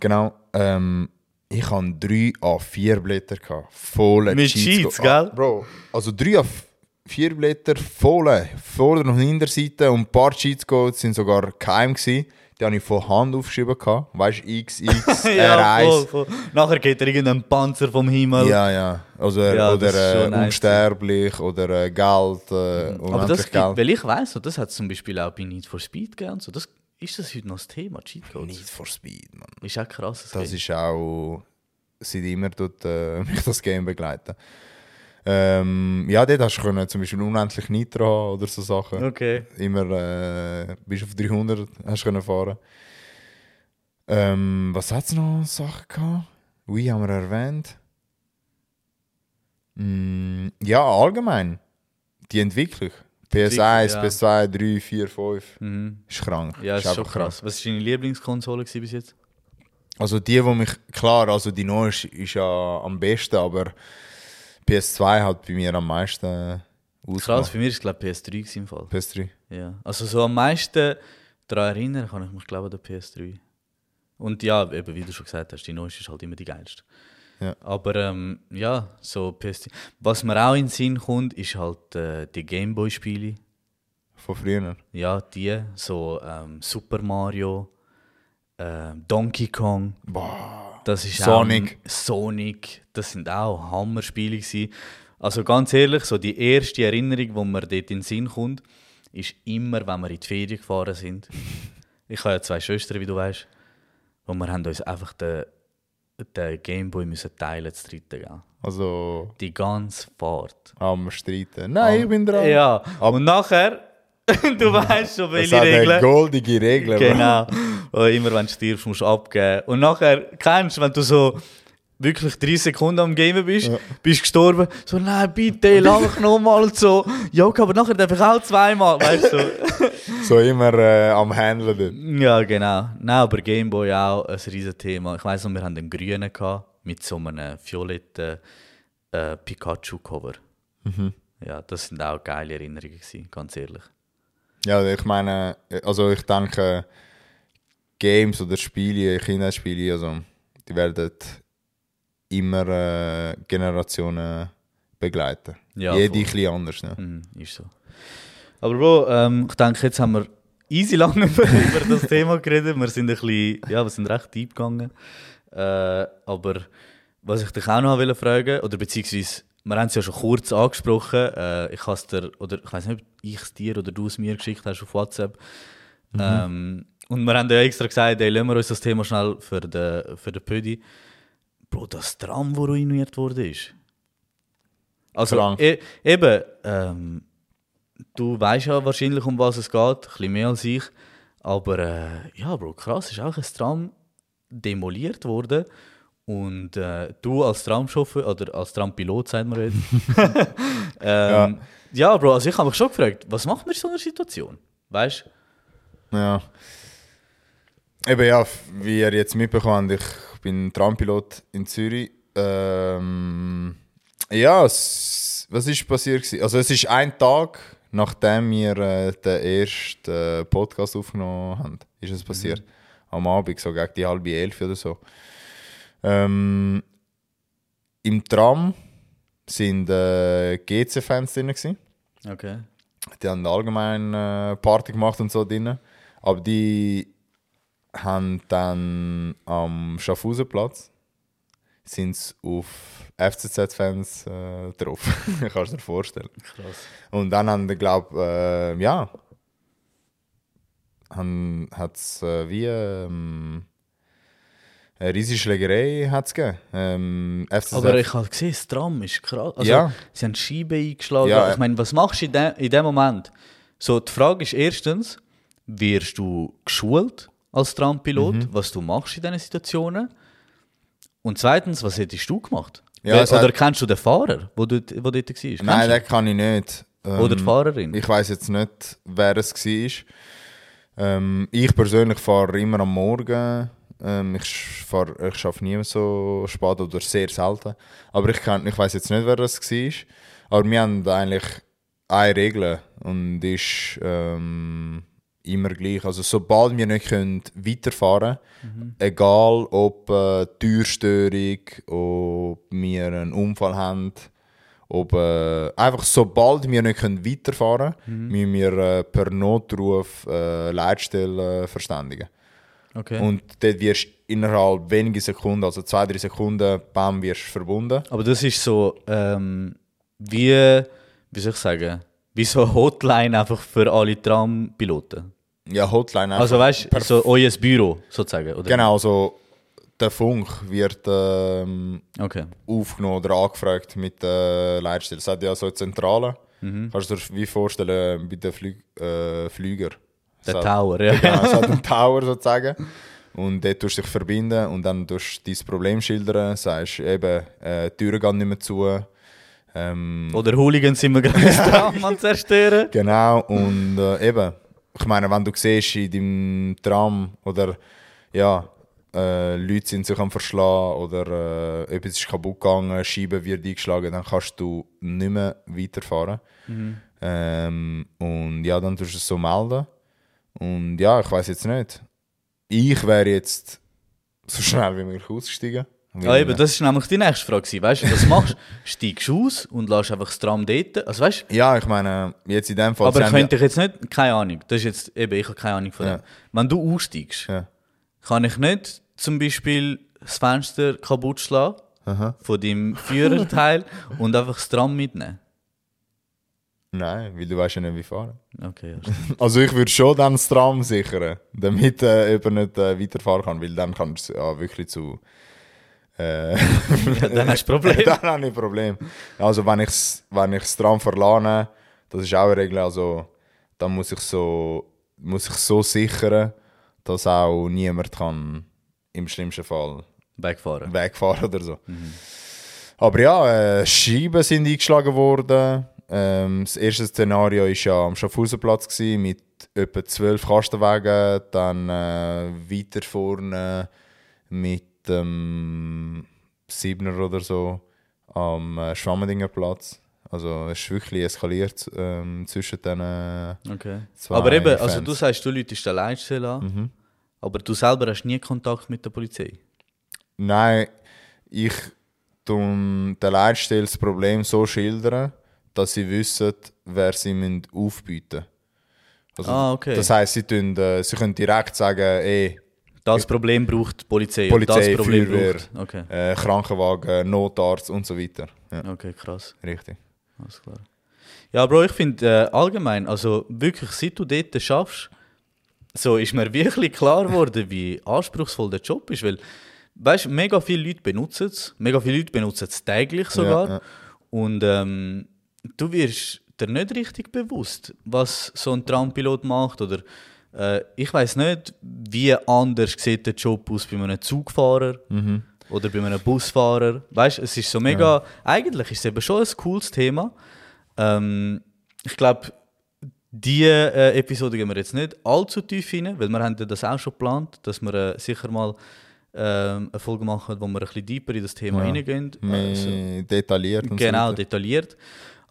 [SPEAKER 2] Genau. Ähm, ich hatte drei A4 Blätter. Gehabt, volle
[SPEAKER 1] Mit
[SPEAKER 2] Cheats,
[SPEAKER 1] Cheats,
[SPEAKER 2] Ah,
[SPEAKER 1] gell?
[SPEAKER 2] Bro, also drei A4 Blätter volle, Vorder- und Hinterseite und ein paar Cheats sind sogar geheim gewesen. Die habe ich von Hand aufgeschrieben. Weißt du, XX,
[SPEAKER 1] ja,
[SPEAKER 2] R1.
[SPEAKER 1] voll, voll. Nachher geht er irgendein Panzer vom Himmel.
[SPEAKER 2] Ja, ja. Also,
[SPEAKER 1] Ja, das
[SPEAKER 2] oder äh, unsterblich oder äh, Geld, äh,
[SPEAKER 1] Aber das gibt,
[SPEAKER 2] Geld.
[SPEAKER 1] weil ich weiss, das hat es zum Beispiel auch bei Need for Speed gegeben. So. Das, ist das heute noch das Thema, Cheatcodes?
[SPEAKER 2] Need for Speed, man.
[SPEAKER 1] Ist auch krass.
[SPEAKER 2] Das ist auch seit immer dort, äh, mich das Game begleiten. Ähm, ja, dort hast du können, zum Beispiel unendlich Nitro haben oder so Sachen.
[SPEAKER 1] Okay.
[SPEAKER 2] Immer äh, bis auf 300 hast du können fahren. Ähm, was hat es noch Sachen gehabt? Wii haben wir erwähnt. Mm, ja, allgemein. Die Entwicklung. PS1,
[SPEAKER 1] ja.
[SPEAKER 2] PS2, 3, 4, 5.
[SPEAKER 1] Mhm.
[SPEAKER 2] Ist krank.
[SPEAKER 1] Ja, ist schon
[SPEAKER 2] einfach
[SPEAKER 1] krass. Was war deine Lieblingskonsole bis jetzt?
[SPEAKER 2] Also die, wo mich, klar, also die neue ist, ist ja am besten, aber PS2 hat bei mir am meisten
[SPEAKER 1] Krass,
[SPEAKER 2] ausgemacht.
[SPEAKER 1] bei mir war es glaube ich PS3 gewesen im Fall.
[SPEAKER 2] PS3.
[SPEAKER 1] Ja. Also so am meisten daran erinnern kann ich mich glaube an der PS3. Und ja, eben wie du schon gesagt hast, die neueste ist halt immer die geilste.
[SPEAKER 2] Ja.
[SPEAKER 1] Aber ähm, ja, so PS3. Was mir auch in den Sinn kommt, ist halt äh, die Gameboy-Spiele.
[SPEAKER 2] Von früher.
[SPEAKER 1] Ja, die, so ähm, Super Mario, ähm, Donkey Kong.
[SPEAKER 2] Boah.
[SPEAKER 1] Das ist
[SPEAKER 2] Sonic.
[SPEAKER 1] Auch, Sonic, das sind auch Hammerspiele gewesen. Also ganz ehrlich, so die erste Erinnerung, die mir dort in den Sinn kommt, ist immer, wenn wir in die Ferien gefahren sind. ich habe ja zwei Schwestern, wie du weißt, und wir haben uns einfach den, den Gameboy müssen teilen, das dritte, gell?
[SPEAKER 2] Also
[SPEAKER 1] Die ganze Fahrt.
[SPEAKER 2] am Streiten. Nein, ich bin dran.
[SPEAKER 1] Ja, und nachher du weißt schon,
[SPEAKER 2] Das
[SPEAKER 1] welche
[SPEAKER 2] eine
[SPEAKER 1] Regeln.
[SPEAKER 2] goldige Regel. Bro.
[SPEAKER 1] Genau. Immer wenn du stirbst, musst du abgeben. Und nachher, kennst du, wenn du so wirklich 30 Sekunden am Gamen bist, bist gestorben, so, nein, bitte, lang nochmal und so. Ja, okay, aber nachher darf ich auch zweimal, weißt du.
[SPEAKER 2] So immer äh, am Handeln dort.
[SPEAKER 1] ja, genau. Nein, aber Gameboy auch ein riesen Thema. Ich weiss noch, wir hatten einen grünen gehabt, mit so einem violetten äh, Pikachu-Cover. Ja, das sind auch geile Erinnerungen gewesen, ganz ehrlich.
[SPEAKER 2] Ja, ich meine, also ich denke, Games oder Spiele, Kinderspiele, also die werden immer äh, Generationen begleiten.
[SPEAKER 1] Ja,
[SPEAKER 2] Jede
[SPEAKER 1] voll.
[SPEAKER 2] ein bisschen anders. Ne?
[SPEAKER 1] Mhm, ist so. Aber Bro, ähm, ich denke, jetzt haben wir easy lange über, das Thema geredet. Wir sind ein bisschen, ja, wir sind recht deep gegangen. Äh, aber was ich dich auch noch wollte fragen, oder beziehungsweise, wir haben es ja schon kurz angesprochen, äh, ich has dir, oder ich weiß nicht, ob ich es dir oder du es mir geschickt hast auf WhatsApp. Ähm, und wir haben ja extra gesagt, ey, lassen wir uns das Thema schnell für den, für den Pödi. Bro, das Tram, das ruiniert wurde, ist. Also, e eben, ähm, du weißt ja wahrscheinlich, um was es geht, ein bisschen mehr als ich. Aber äh, ja, Bro, krass, ist auch ein Tram demoliert worden. Und äh, du als Tramchauffeur oder als Trampilot, sagt man jetzt. ähm, ja. Bro, also ich habe mich schon gefragt, was macht man in so einer Situation? Weißt du?
[SPEAKER 2] Ja. Eben ja, wie ihr jetzt mitbekommen habt, ich bin Trampilot in Zürich. Ähm, ja, es, was ist passiert? gewesen? Also es ist ein Tag, nachdem wir äh, den ersten äh, Podcast aufgenommen haben, ist es passiert. Am Abend, so gegen die halbe elf oder so. Ähm, Im Tram sind äh, GC-Fans drin. Gewesen.
[SPEAKER 1] Okay.
[SPEAKER 2] Die haben allgemein äh, Party gemacht und so drin. Aber die haben dann am Schaffhausenplatz sind auf FCZ-Fans äh, drauf. Kannst du dir vorstellen.
[SPEAKER 1] Krass.
[SPEAKER 2] Und dann haben die, glaube äh, ja, hat es äh, wie ähm, eine riesige Schlägerei hat's gegeben. Ähm,
[SPEAKER 1] Aber ich habe gesehen, das Tram ist krass. Also,
[SPEAKER 2] Ja.
[SPEAKER 1] Sie haben Scheibe eingeschlagen.
[SPEAKER 2] Ja,
[SPEAKER 1] ich meine, was machst du in, de in dem Moment? So, die Frage ist erstens, wirst du geschult als Trampilot,
[SPEAKER 2] Mhm.
[SPEAKER 1] was du machst in diesen Situationen? Und zweitens, was hättest du gemacht?
[SPEAKER 2] Ja, es hat-
[SPEAKER 1] Oder kennst du den Fahrer, wo, du, wo dort war? Kennst
[SPEAKER 2] Nein, den kann ich nicht. Ähm,
[SPEAKER 1] Oder die Fahrerin?
[SPEAKER 2] Ich weiß jetzt nicht, wer es war. Ähm, ich persönlich fahre immer am Morgen. Ähm, ich fahr, ich schaffe nie so spät oder sehr selten. Aber ich, kann- ich weiß jetzt nicht, wer das war. Aber wir haben eigentlich eine Regel und die ist ähm, immer gleich. Also sobald wir nicht können weiterfahren können, egal ob äh, Türstörung, ob wir einen Unfall haben, ob äh, einfach sobald wir nicht können weiterfahren können, müssen wir äh, per Notruf äh, Leitstelle äh, verständigen.
[SPEAKER 1] Okay.
[SPEAKER 2] Und dort wirst du innerhalb weniger Sekunden, also zwei, drei Sekunden, bam, wirst du verbunden.
[SPEAKER 1] Aber das ist so, ähm, wie, wie soll ich sagen, wie so eine Hotline einfach für alle Trampiloten.
[SPEAKER 2] Ja, Hotline
[SPEAKER 1] Also
[SPEAKER 2] einfach
[SPEAKER 1] weißt du, so euer Büro sozusagen, oder?
[SPEAKER 2] Genau, also der Funk wird ähm,
[SPEAKER 1] Okay.
[SPEAKER 2] aufgenommen oder angefragt mit der Leitstelle. Es hat ja so eine Zentrale.
[SPEAKER 1] Mhm.
[SPEAKER 2] Kannst du dir wie vorstellen bei den Flü äh, Flüger.
[SPEAKER 1] Der
[SPEAKER 2] hat-
[SPEAKER 1] Tower, ja.
[SPEAKER 2] Genau, hat einen Tower sozusagen. Und dort tust du dich verbinden und dann tust du dein Problem schildern. Sagst eben, äh, die Türen gehen nicht mehr zu. Ähm,
[SPEAKER 1] Oder Hooligans sind wir gerade Tram am zerstören.
[SPEAKER 2] Genau, und äh, eben, ich meine, wenn du siehst in deinem Tram oder ja, äh, Leute sind sich am Verschlagen oder äh, etwas ist kaputt gegangen, Scheibe wird eingeschlagen, dann kannst du nicht mehr weiterfahren. Ähm, und ja, dann tust du es so melden. Und ja, ich weiß jetzt nicht. Ich wäre jetzt so schnell wie möglich ausgestiegen.
[SPEAKER 1] Ja, eben, das war nämlich die nächste Frage. gewesen, Weißt du, was machst du? Steigst du aus und lässt einfach das Tram dort. Also, weißt,
[SPEAKER 2] ja, ich meine, jetzt in dem Fall.
[SPEAKER 1] aber
[SPEAKER 2] ja-
[SPEAKER 1] könnte ich jetzt nicht, keine Ahnung, das ist jetzt, eben, ich habe keine Ahnung von
[SPEAKER 2] Ja.
[SPEAKER 1] dem. Wenn du aussteigst,
[SPEAKER 2] Ja.
[SPEAKER 1] kann ich nicht zum Beispiel das Fenster kaputt schlagen
[SPEAKER 2] Aha.
[SPEAKER 1] von deinem Führerteil und einfach das Tram mitnehmen.
[SPEAKER 2] Nein, weil du weißt ja nicht, wie fahren.
[SPEAKER 1] Okay, ja.
[SPEAKER 2] Also ich würde schon dann das Tram sichern, damit äh, jemand nicht äh, weiterfahren kann, weil dann kann es ja wirklich zu... Äh,
[SPEAKER 1] ja, dann hast du ein Problem.
[SPEAKER 2] dann habe ich Problem. Also wenn ich wenn ich das Tram verlane, das ist auch eine Regel, also dann muss ich so, muss ich so sichern, dass auch niemand kann im schlimmsten Fall
[SPEAKER 1] Wegfahren.
[SPEAKER 2] wegfahren oder so. Aber ja, äh, Scheiben sind eingeschlagen worden. Ähm, das erste Szenario war ja am Schaffhausenplatz mit etwa zwölf Kastenwagen, dann äh, weiter vorne mit dem Siebener oder so am äh, Schwammendinger Platz. Also es ist wirklich eskaliert ähm, zwischen den äh,
[SPEAKER 1] Okay.
[SPEAKER 2] zwei
[SPEAKER 1] Aber eben, also du sagst, du läutest den Leitstelle an,
[SPEAKER 2] Mhm.
[SPEAKER 1] aber du selber hast nie Kontakt mit der Polizei.
[SPEAKER 2] Nein, ich tun der Leitstelle das Problem so schildern, dass sie wissen, wer sie müssen aufbieten also,
[SPEAKER 1] Ah, okay.
[SPEAKER 2] Das heisst, sie, tun, äh, sie können direkt sagen, ey,
[SPEAKER 1] Das Problem braucht die Polizei.
[SPEAKER 2] Polizei,
[SPEAKER 1] das Problem
[SPEAKER 2] Feuerwehr.
[SPEAKER 1] braucht. Okay.
[SPEAKER 2] äh, Krankenwagen, Notarzt und so weiter. Ja,
[SPEAKER 1] okay, krass.
[SPEAKER 2] richtig.
[SPEAKER 1] Alles klar. Ja, Bro, ich finde äh, allgemein, also wirklich, seit du dort schaffst, so ist mir wirklich klar geworden, wie anspruchsvoll der Job ist. Weil, weißt du, mega viele Leute benutzen es, mega viele Leute benutzen es täglich sogar.
[SPEAKER 2] Ja, ja.
[SPEAKER 1] Und ähm, du wirst dir nicht richtig bewusst, was so ein Traumpilot macht. Oder äh, ich weiß nicht, wie anders sieht der Job aus bei einem Zugfahrer
[SPEAKER 2] Mhm.
[SPEAKER 1] oder bei einem Busfahrer. Weißt du, es ist so mega. Eigentlich ist es eben schon ein cooles Thema. Ähm, ich glaube, diese äh, Episode gehen wir jetzt nicht allzu tief rein, weil wir haben ja das auch schon geplant, dass wir äh, sicher mal ähm, eine Folge machen, wo wir ein bisschen deeper in das Thema
[SPEAKER 2] Ja.
[SPEAKER 1] reingehen. Also,
[SPEAKER 2] detailliert und
[SPEAKER 1] genau,
[SPEAKER 2] so
[SPEAKER 1] detailliert.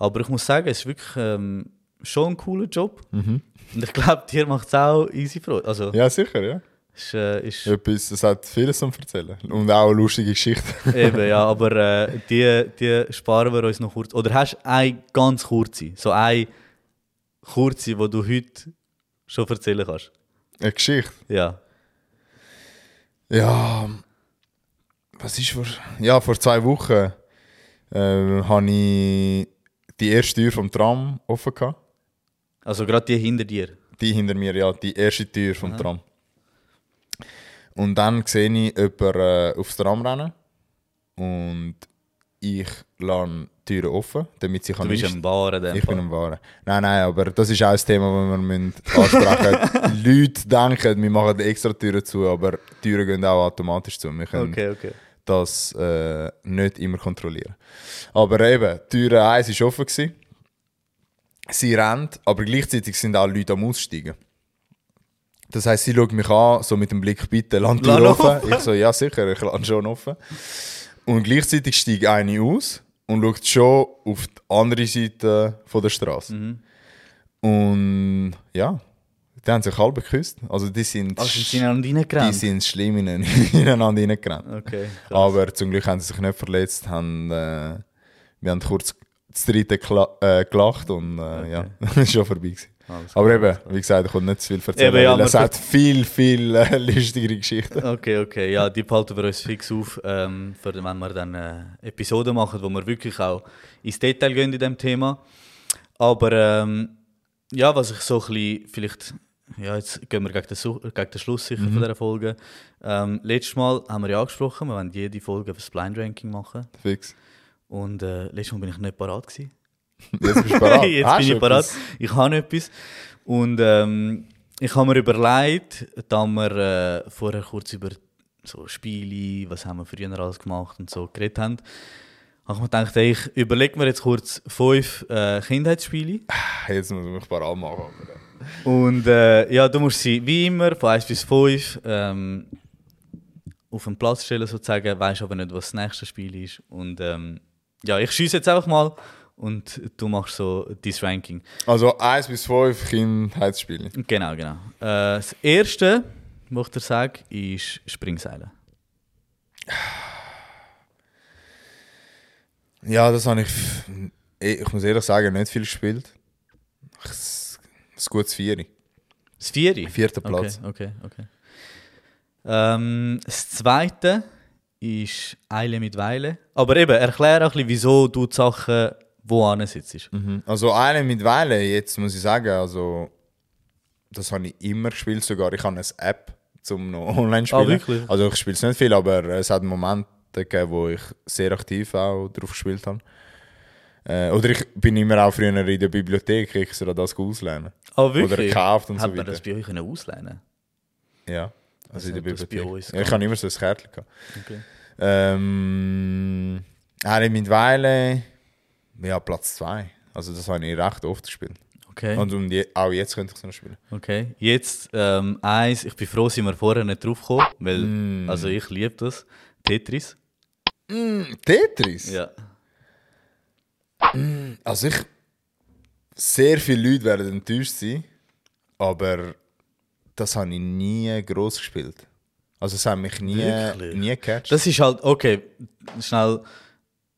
[SPEAKER 1] Aber ich muss sagen, es ist wirklich ähm, schon ein cooler Job.
[SPEAKER 2] Mhm.
[SPEAKER 1] Und ich glaube, dir macht es auch easy Freude. Also,
[SPEAKER 2] Ja, sicher, ja.
[SPEAKER 1] ist, äh, ist
[SPEAKER 2] Etwas, es hat vieles zum Erzählen. Und auch lustige Geschichten.
[SPEAKER 1] Eben, ja, aber äh, die, die sparen wir uns noch kurz. Oder hast du eine ganz kurze, so eine kurze, die du heute schon erzählen kannst?
[SPEAKER 2] Eine Geschichte.
[SPEAKER 1] Ja.
[SPEAKER 2] Ja, was ist vor. Ja, vor zwei Wochen äh, habe ich die erste Tür vom Tram offen gehabt.
[SPEAKER 1] Also gerade die hinter dir.
[SPEAKER 2] Die hinter mir, ja, die erste Tür vom Tram. Und dann sehe ich jemanden äh, aufs Tram rennen. Und ich lasse die Türen offen, damit sie
[SPEAKER 1] Du
[SPEAKER 2] kann
[SPEAKER 1] bist
[SPEAKER 2] einsteigen.
[SPEAKER 1] am Baren. in dem
[SPEAKER 2] Ich bin
[SPEAKER 1] Fall.
[SPEAKER 2] am Waren. Nein, nein, aber das ist auch ein Thema, das wir müssen ansprechen müssen. Leute denken, wir machen extra Türen zu, aber die Türen gehen auch automatisch zu.
[SPEAKER 1] Okay, okay.
[SPEAKER 2] Das äh, nicht immer kontrollieren. Aber eben, Tür 1 war offen. Gewesen. Sie rennt, aber gleichzeitig sind auch Leute am Aussteigen. Das heisst, sie schaut mich an, so mit dem Blick, bitte, die Tür
[SPEAKER 1] offen.
[SPEAKER 2] offen. Ich so, ja sicher, ich lasse schon offen. Und gleichzeitig steigt eine aus und schaut schon auf die andere Seite von der Straße.
[SPEAKER 1] Mhm.
[SPEAKER 2] Und ja, die haben sich halb geküsst. Also die sind,
[SPEAKER 1] Also sind sie ineinander
[SPEAKER 2] die sind schlimm in- ineinander reingerannt.
[SPEAKER 1] Okay, krass.
[SPEAKER 2] Aber zum Glück haben sie sich nicht verletzt. Haben, äh, wir haben kurz das dritte äh, gelacht und äh, ja, das war schon vorbei. Gewesen.
[SPEAKER 1] Alles
[SPEAKER 2] Aber eben, wie gesagt, ich konnte nicht zu viel erzählen,
[SPEAKER 1] Eben, ja,
[SPEAKER 2] es hat viel, viel äh, lustigere Geschichten.
[SPEAKER 1] Okay, okay. Ja, die behalten wir uns fix auf, ähm, für, wenn wir dann eine Episode machen, wo wir wirklich auch ins Detail gehen in dem Thema. Aber ähm, ja, was ich so ein bisschen, vielleicht, ja, jetzt gehen wir gegen den, Su- gegen den Schluss sicher von dieser Folge. Ähm, letztes Mal haben wir ja angesprochen, wir wollen jede Folge das Blind Ranking machen.
[SPEAKER 2] Fix.
[SPEAKER 1] Und äh, letztes Mal bin ich nicht parat gewesen.
[SPEAKER 2] Jetzt bist du bereit.
[SPEAKER 1] Jetzt
[SPEAKER 2] Hast
[SPEAKER 1] bin ich parat.
[SPEAKER 2] etwas?
[SPEAKER 1] Ich habe etwas. Und ähm, ich habe mir überlegt, da wir äh, vorher kurz über so Spiele, was haben wir früher alles gemacht und so geredet haben, habe ich mir gedacht, hey, ich überlege mir jetzt kurz fünf äh, Kindheitsspiele.
[SPEAKER 2] Jetzt muss ich mich parat machen. aber-
[SPEAKER 1] Und äh, ja, du musst sie wie immer von 1 bis 5 ähm, auf den Platz stellen, sozusagen, weißt aber nicht, was das nächste Spiel ist. Und ähm, ja, ich schieße jetzt einfach mal und du machst so dein Ranking.
[SPEAKER 2] Also 1 bis 5 Kindheitsspiele.
[SPEAKER 1] Genau, genau. Äh, das erste, was ich dir sage, ist Springseilen.
[SPEAKER 2] Ja, das habe ich, ich muss ehrlich sagen, nicht viel gespielt. Es ist gutes Vieri.
[SPEAKER 1] Das vierte?
[SPEAKER 2] Vierter Platz.
[SPEAKER 1] Okay, okay, okay. Ähm, das zweite ist Eile mit Weile. Aber eben, erklär auch ein bisschen, wieso du die Sachen wo sitzt.
[SPEAKER 2] Mhm. Also eine mit Weile, jetzt muss ich sagen, also das habe ich immer gespielt, sogar ich habe eine App zum noch online spielen.
[SPEAKER 1] Ah?
[SPEAKER 2] Also ich spiele es nicht viel, aber es hat Momente gegeben, wo ich sehr aktiv auch drauf gespielt habe. Äh, oder ich bin immer auch früher in der Bibliothek, ich soll das auslernen.
[SPEAKER 1] Oh,
[SPEAKER 2] Oder
[SPEAKER 1] wirklich?
[SPEAKER 2] gekauft und
[SPEAKER 1] Hat
[SPEAKER 2] so
[SPEAKER 1] man
[SPEAKER 2] weiter.
[SPEAKER 1] das bei euch können ausleihen
[SPEAKER 2] Ja, also in der
[SPEAKER 1] hat das bei
[SPEAKER 2] Bibliothek.
[SPEAKER 1] uns
[SPEAKER 2] Ja, ich habe immer so ein Kärtchen gehabt.
[SPEAKER 1] Okay.
[SPEAKER 2] Ähm, Harry mittlerweile, ja, Platz 2. Also das habe ich recht oft gespielt.
[SPEAKER 1] Okay.
[SPEAKER 2] Und, und je, auch jetzt könnte ich es noch spielen.
[SPEAKER 1] okay. Jetzt ähm, eins, ich bin froh, sind wir vorher nicht drauf gekommen, weil
[SPEAKER 2] Mm.
[SPEAKER 1] also ich liebe das. Tetris.
[SPEAKER 2] Tetris?
[SPEAKER 1] Ja.
[SPEAKER 2] Also ich, sehr viele Leute werden enttäuscht sein, aber das habe ich nie groß gespielt. Also es hat mich nie,
[SPEAKER 1] Wirklich?
[SPEAKER 2] nie gecatcht.
[SPEAKER 1] Das ist halt, okay, schnell.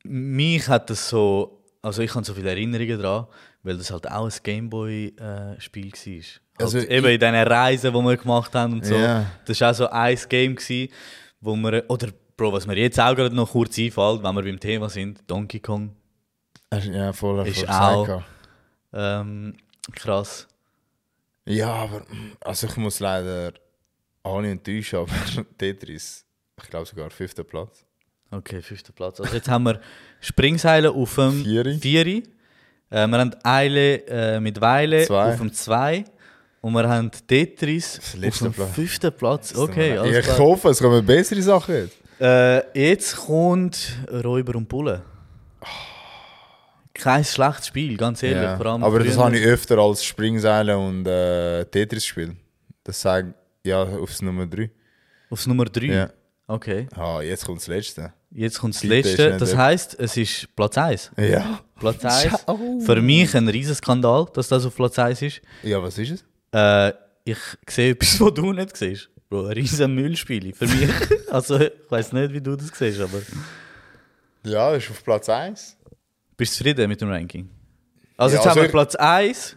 [SPEAKER 1] Mich hat das so, also ich habe so viele Erinnerungen dran, weil das halt auch ein Gameboy-Spiel war. Halt
[SPEAKER 2] Also
[SPEAKER 1] eben in diesen Reisen, die wir gemacht haben und so.
[SPEAKER 2] Ja.
[SPEAKER 1] Das war auch so ein Game, gewesen, wo wir, oder Bro, was mir jetzt auch gerade noch kurz einfällt, wenn wir beim Thema sind, Donkey Kong.
[SPEAKER 2] Ja, voll
[SPEAKER 1] Ist auch-. Ähm, krass.
[SPEAKER 2] Ja, aber also ich muss leider alle enttäuschen, aber Tetris, ich glaube sogar fünfter Platz.
[SPEAKER 1] Okay, fünfter Platz. Also jetzt haben wir Springseile auf dem
[SPEAKER 2] Vieri.
[SPEAKER 1] Vieri. Äh, wir haben Eile äh, mit Weile
[SPEAKER 2] Zwei.
[SPEAKER 1] auf dem 2. Und wir haben Tetris auf dem
[SPEAKER 2] Platz.
[SPEAKER 1] fünften Platz. Okay, alles
[SPEAKER 2] ich
[SPEAKER 1] klar.
[SPEAKER 2] hoffe, es kommen bessere Sachen jetzt.
[SPEAKER 1] Äh, jetzt kommt Räuber und Bulle. Kein schlechtes Spiel, ganz ehrlich.
[SPEAKER 2] Ja,
[SPEAKER 1] Vor allem
[SPEAKER 2] aber das
[SPEAKER 1] früher-
[SPEAKER 2] habe ich öfter als Springseile und äh, Tetris gespielt. Das sage ja aufs Nummer 3.
[SPEAKER 1] Aufs Nummer 3.
[SPEAKER 2] Ja.
[SPEAKER 1] Okay,
[SPEAKER 2] Ah, jetzt kommt das letzte.
[SPEAKER 1] jetzt kommt das letzte. Das heisst, es ist Platz 1.
[SPEAKER 2] Ja.
[SPEAKER 1] Platz 1.
[SPEAKER 2] Oh.
[SPEAKER 1] Für mich ein Riesenskandal, dass das auf Platz 1 ist.
[SPEAKER 2] Ja, was ist es?
[SPEAKER 1] Äh, ich sehe etwas, was du nicht siehst. Bro, ein riesen Müllspiel. Für mich. also, ich weiß nicht, wie du das siehst, aber.
[SPEAKER 2] Ja, das ist auf Platz 1.
[SPEAKER 1] Bist du zufrieden mit dem Ranking? Also,
[SPEAKER 2] Ja,
[SPEAKER 1] jetzt
[SPEAKER 2] also
[SPEAKER 1] haben wir
[SPEAKER 2] ich-
[SPEAKER 1] Platz 1.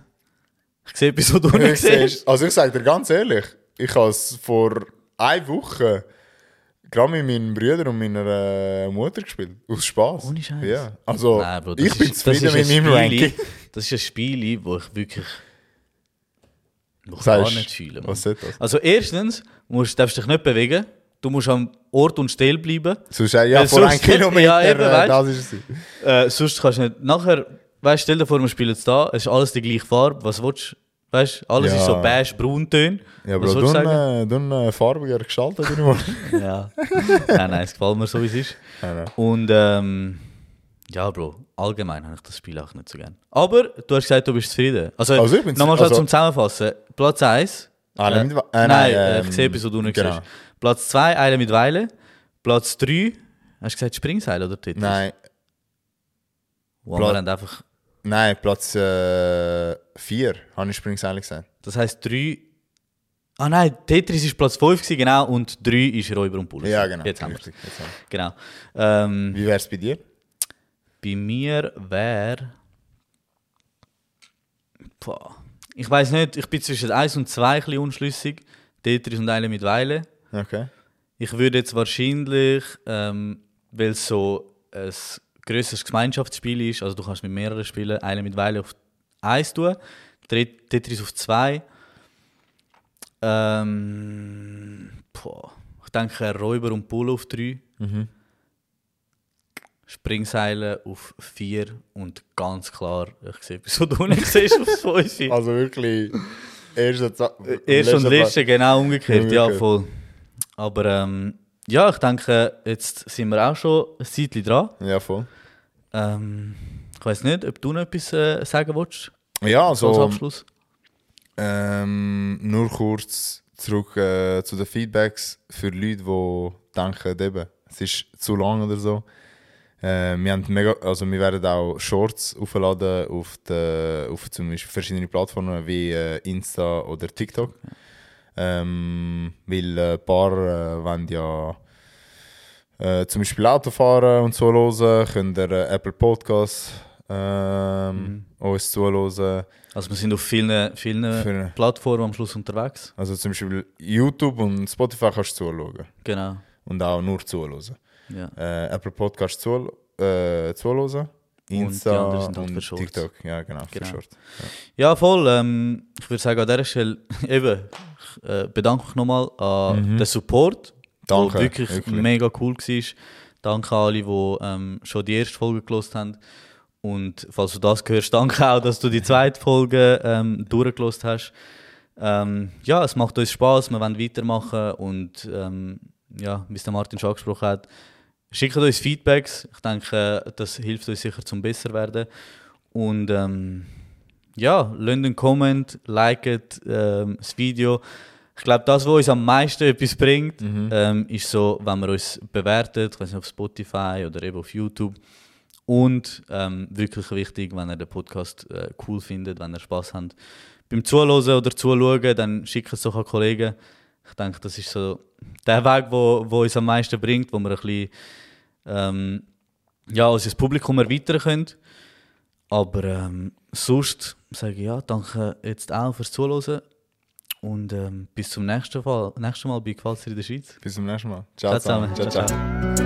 [SPEAKER 1] Ich sehe etwas, was du
[SPEAKER 2] Ich
[SPEAKER 1] nicht siehst.
[SPEAKER 2] Also ich sage dir ganz ehrlich, ich habe es vor einer Woche gerade mit meinen Brüdern und meiner äh, Mutter gespielt. Aus Spaß.
[SPEAKER 1] Ohne Scheiß.
[SPEAKER 2] Ja. Also
[SPEAKER 1] Nein, Bro, das
[SPEAKER 2] ich bin
[SPEAKER 1] ist- das
[SPEAKER 2] zufrieden mit
[SPEAKER 1] ein
[SPEAKER 2] meinem Ranking.
[SPEAKER 1] Das ist ein Spiel, wo ich wirklich. Wo ich gar nicht fühle. Also, erstens musst, darfst du dich nicht bewegen. Du musst am Ort und still bleiben.
[SPEAKER 2] Sonst, äh, ja,
[SPEAKER 1] Weil
[SPEAKER 2] vor einem Kilometer,
[SPEAKER 1] Ja, eben,
[SPEAKER 2] äh,
[SPEAKER 1] weißt-
[SPEAKER 2] das ist es.
[SPEAKER 1] Äh, sonst kannst du nicht. Nachher, weißt stell dir vor, wir spielen jetzt da, es ist alles die gleiche Farbe. Was willst du? Weißt alles
[SPEAKER 2] Ja.
[SPEAKER 1] ist so beige-brauntöne.
[SPEAKER 2] Ja,
[SPEAKER 1] Was
[SPEAKER 2] Bro,
[SPEAKER 1] willst
[SPEAKER 2] du
[SPEAKER 1] du sagen?
[SPEAKER 2] äh, äh, farbiger gestaltet.
[SPEAKER 1] Ja. nein, nein, es gefällt mir so, wie es ist.
[SPEAKER 2] Ja, nein.
[SPEAKER 1] Und ähm, ja, Bro, allgemein habe ich das Spiel auch nicht so gern. Aber du hast gesagt, du bist zufrieden. Also,
[SPEAKER 2] Also ich bin
[SPEAKER 1] nochmal also, zum Zusammenfassen. Platz 1.
[SPEAKER 2] Eile mit Wa- äh,
[SPEAKER 1] nein,
[SPEAKER 2] nein,
[SPEAKER 1] äh,
[SPEAKER 2] ähm,
[SPEAKER 1] ich sehe etwas, was du nicht
[SPEAKER 2] genau.
[SPEAKER 1] siehst. Platz 2, Eile mit Weile. Platz 3, hast du gesagt Springseil oder Tetris?
[SPEAKER 2] Nein,
[SPEAKER 1] Wo
[SPEAKER 2] Pla-
[SPEAKER 1] wir haben einfach,
[SPEAKER 2] nein, Platz 4, habe ich Springseil gesagt.
[SPEAKER 1] das heisst 3... Ah nein, Tetris ist Platz 5 gewesen, genau, und 3 ist Räuber und Bulle.
[SPEAKER 2] Ja, genau.
[SPEAKER 1] Jetzt haben wir
[SPEAKER 2] haben
[SPEAKER 1] Genau. Ähm.
[SPEAKER 2] Wie wäre es bei dir?
[SPEAKER 1] Bei mir wäre. Ich weiß nicht, ich bin zwischen 1 und 2 ein bisschen unschlüssig. Tetris und Eile mit Weile.
[SPEAKER 2] Okay.
[SPEAKER 1] Ich würde jetzt wahrscheinlich, ähm, weil es so ein grösseres Gemeinschaftsspiel ist, also du kannst mit mehreren spielen, Eile mit Weile auf 1 tun, Tet- Tetris auf 2. Ähm. Ich denke Räuber und Bull auf 3.
[SPEAKER 2] Mhm.
[SPEAKER 1] Springseile auf 4 und ganz klar, ich sehe was du nicht siehst, auf 5.
[SPEAKER 2] Also wirklich, erste, Za-
[SPEAKER 1] Erst und letzte, genau umgekehrt, ja
[SPEAKER 2] Umgekehrt.
[SPEAKER 1] voll. Aber ähm, ja, ich denke, jetzt sind wir auch schon ein Zeitchen dran.
[SPEAKER 2] Ja, voll.
[SPEAKER 1] Ähm, ich weiß nicht, ob du noch etwas äh, sagen willst,
[SPEAKER 2] Ja,
[SPEAKER 1] so als
[SPEAKER 2] also
[SPEAKER 1] Abschluss.
[SPEAKER 2] ähm, nur kurz zurück äh, zu den Feedbacks für Leute, die denken, eben, es ist zu lang oder so. Äh, wir, haben mega, also wir werden auch Shorts aufladen auf, die, auf zum Beispiel verschiedene Plattformen wie äh, Insta oder TikTok. Ähm, weil äh, ein paar äh, wollen ja äh, zum Beispiel Auto fahren und so hören, könnt ihr äh, Apple Podcasts ähm, uns zuhören.
[SPEAKER 1] Also wir sind auf vielen, vielen
[SPEAKER 2] Für-
[SPEAKER 1] Plattformen am Schluss unterwegs.
[SPEAKER 2] Also zum Beispiel YouTube und Spotify kannst du zuschauen.
[SPEAKER 1] Genau.
[SPEAKER 2] Und auch nur zuhören.
[SPEAKER 1] Ja.
[SPEAKER 2] Äh, Apple Podcast zu, äh, zuhören. Insta und,
[SPEAKER 1] halt für Shorts.
[SPEAKER 2] TikTok. Ja, genau,
[SPEAKER 1] Genau.
[SPEAKER 2] für Short.
[SPEAKER 1] Ja, voll. Ähm, ich würde sagen, an dieser Stelle eben, ich äh, bedanke mich nochmal an den Support, der
[SPEAKER 2] Mhm. Danke,
[SPEAKER 1] wirklich,
[SPEAKER 2] wirklich.
[SPEAKER 1] mega cool war. Danke an alle, die ähm, schon die erste Folge gelost haben. Und falls du das hörst, danke auch, dass du die zweite Folge ähm, durchgelost hast. Ähm, ja, es macht uns Spaß, wir wollen weitermachen und ähm, ja, wie es der Martin schon angesprochen hat, schickt uns Feedbacks. Ich denke, das hilft uns sicher zum besser werden. Und ähm, ja, lasst einen Comment, liket ähm, das Video. Ich glaube, das, was uns am meisten etwas bringt, ähm, ist so, wenn man uns bewertet, ich weiß nicht, auf Spotify oder eben auf YouTube. Und ähm, wirklich wichtig, wenn ihr den Podcast äh, cool findet, wenn ihr Spaß habt beim Zuhören oder Zuschauen, dann schickt es doch an Kollegen. Ich denke, das ist so der Weg, wo, wo uns am meisten bringt, wo wir ein bisschen ähm, ja, unser Publikum erweitern können. Aber ähm, sonst sage ich ja, danke jetzt auch fürs Zuhören und ähm, bis zum nächsten Mal, nächsten Mal bei Qualzer in der Schweiz.
[SPEAKER 2] Bis zum nächsten Mal.
[SPEAKER 1] Ciao
[SPEAKER 2] Ciao zusammen.
[SPEAKER 1] zusammen.
[SPEAKER 2] ciao.
[SPEAKER 1] Ciao,
[SPEAKER 2] ciao.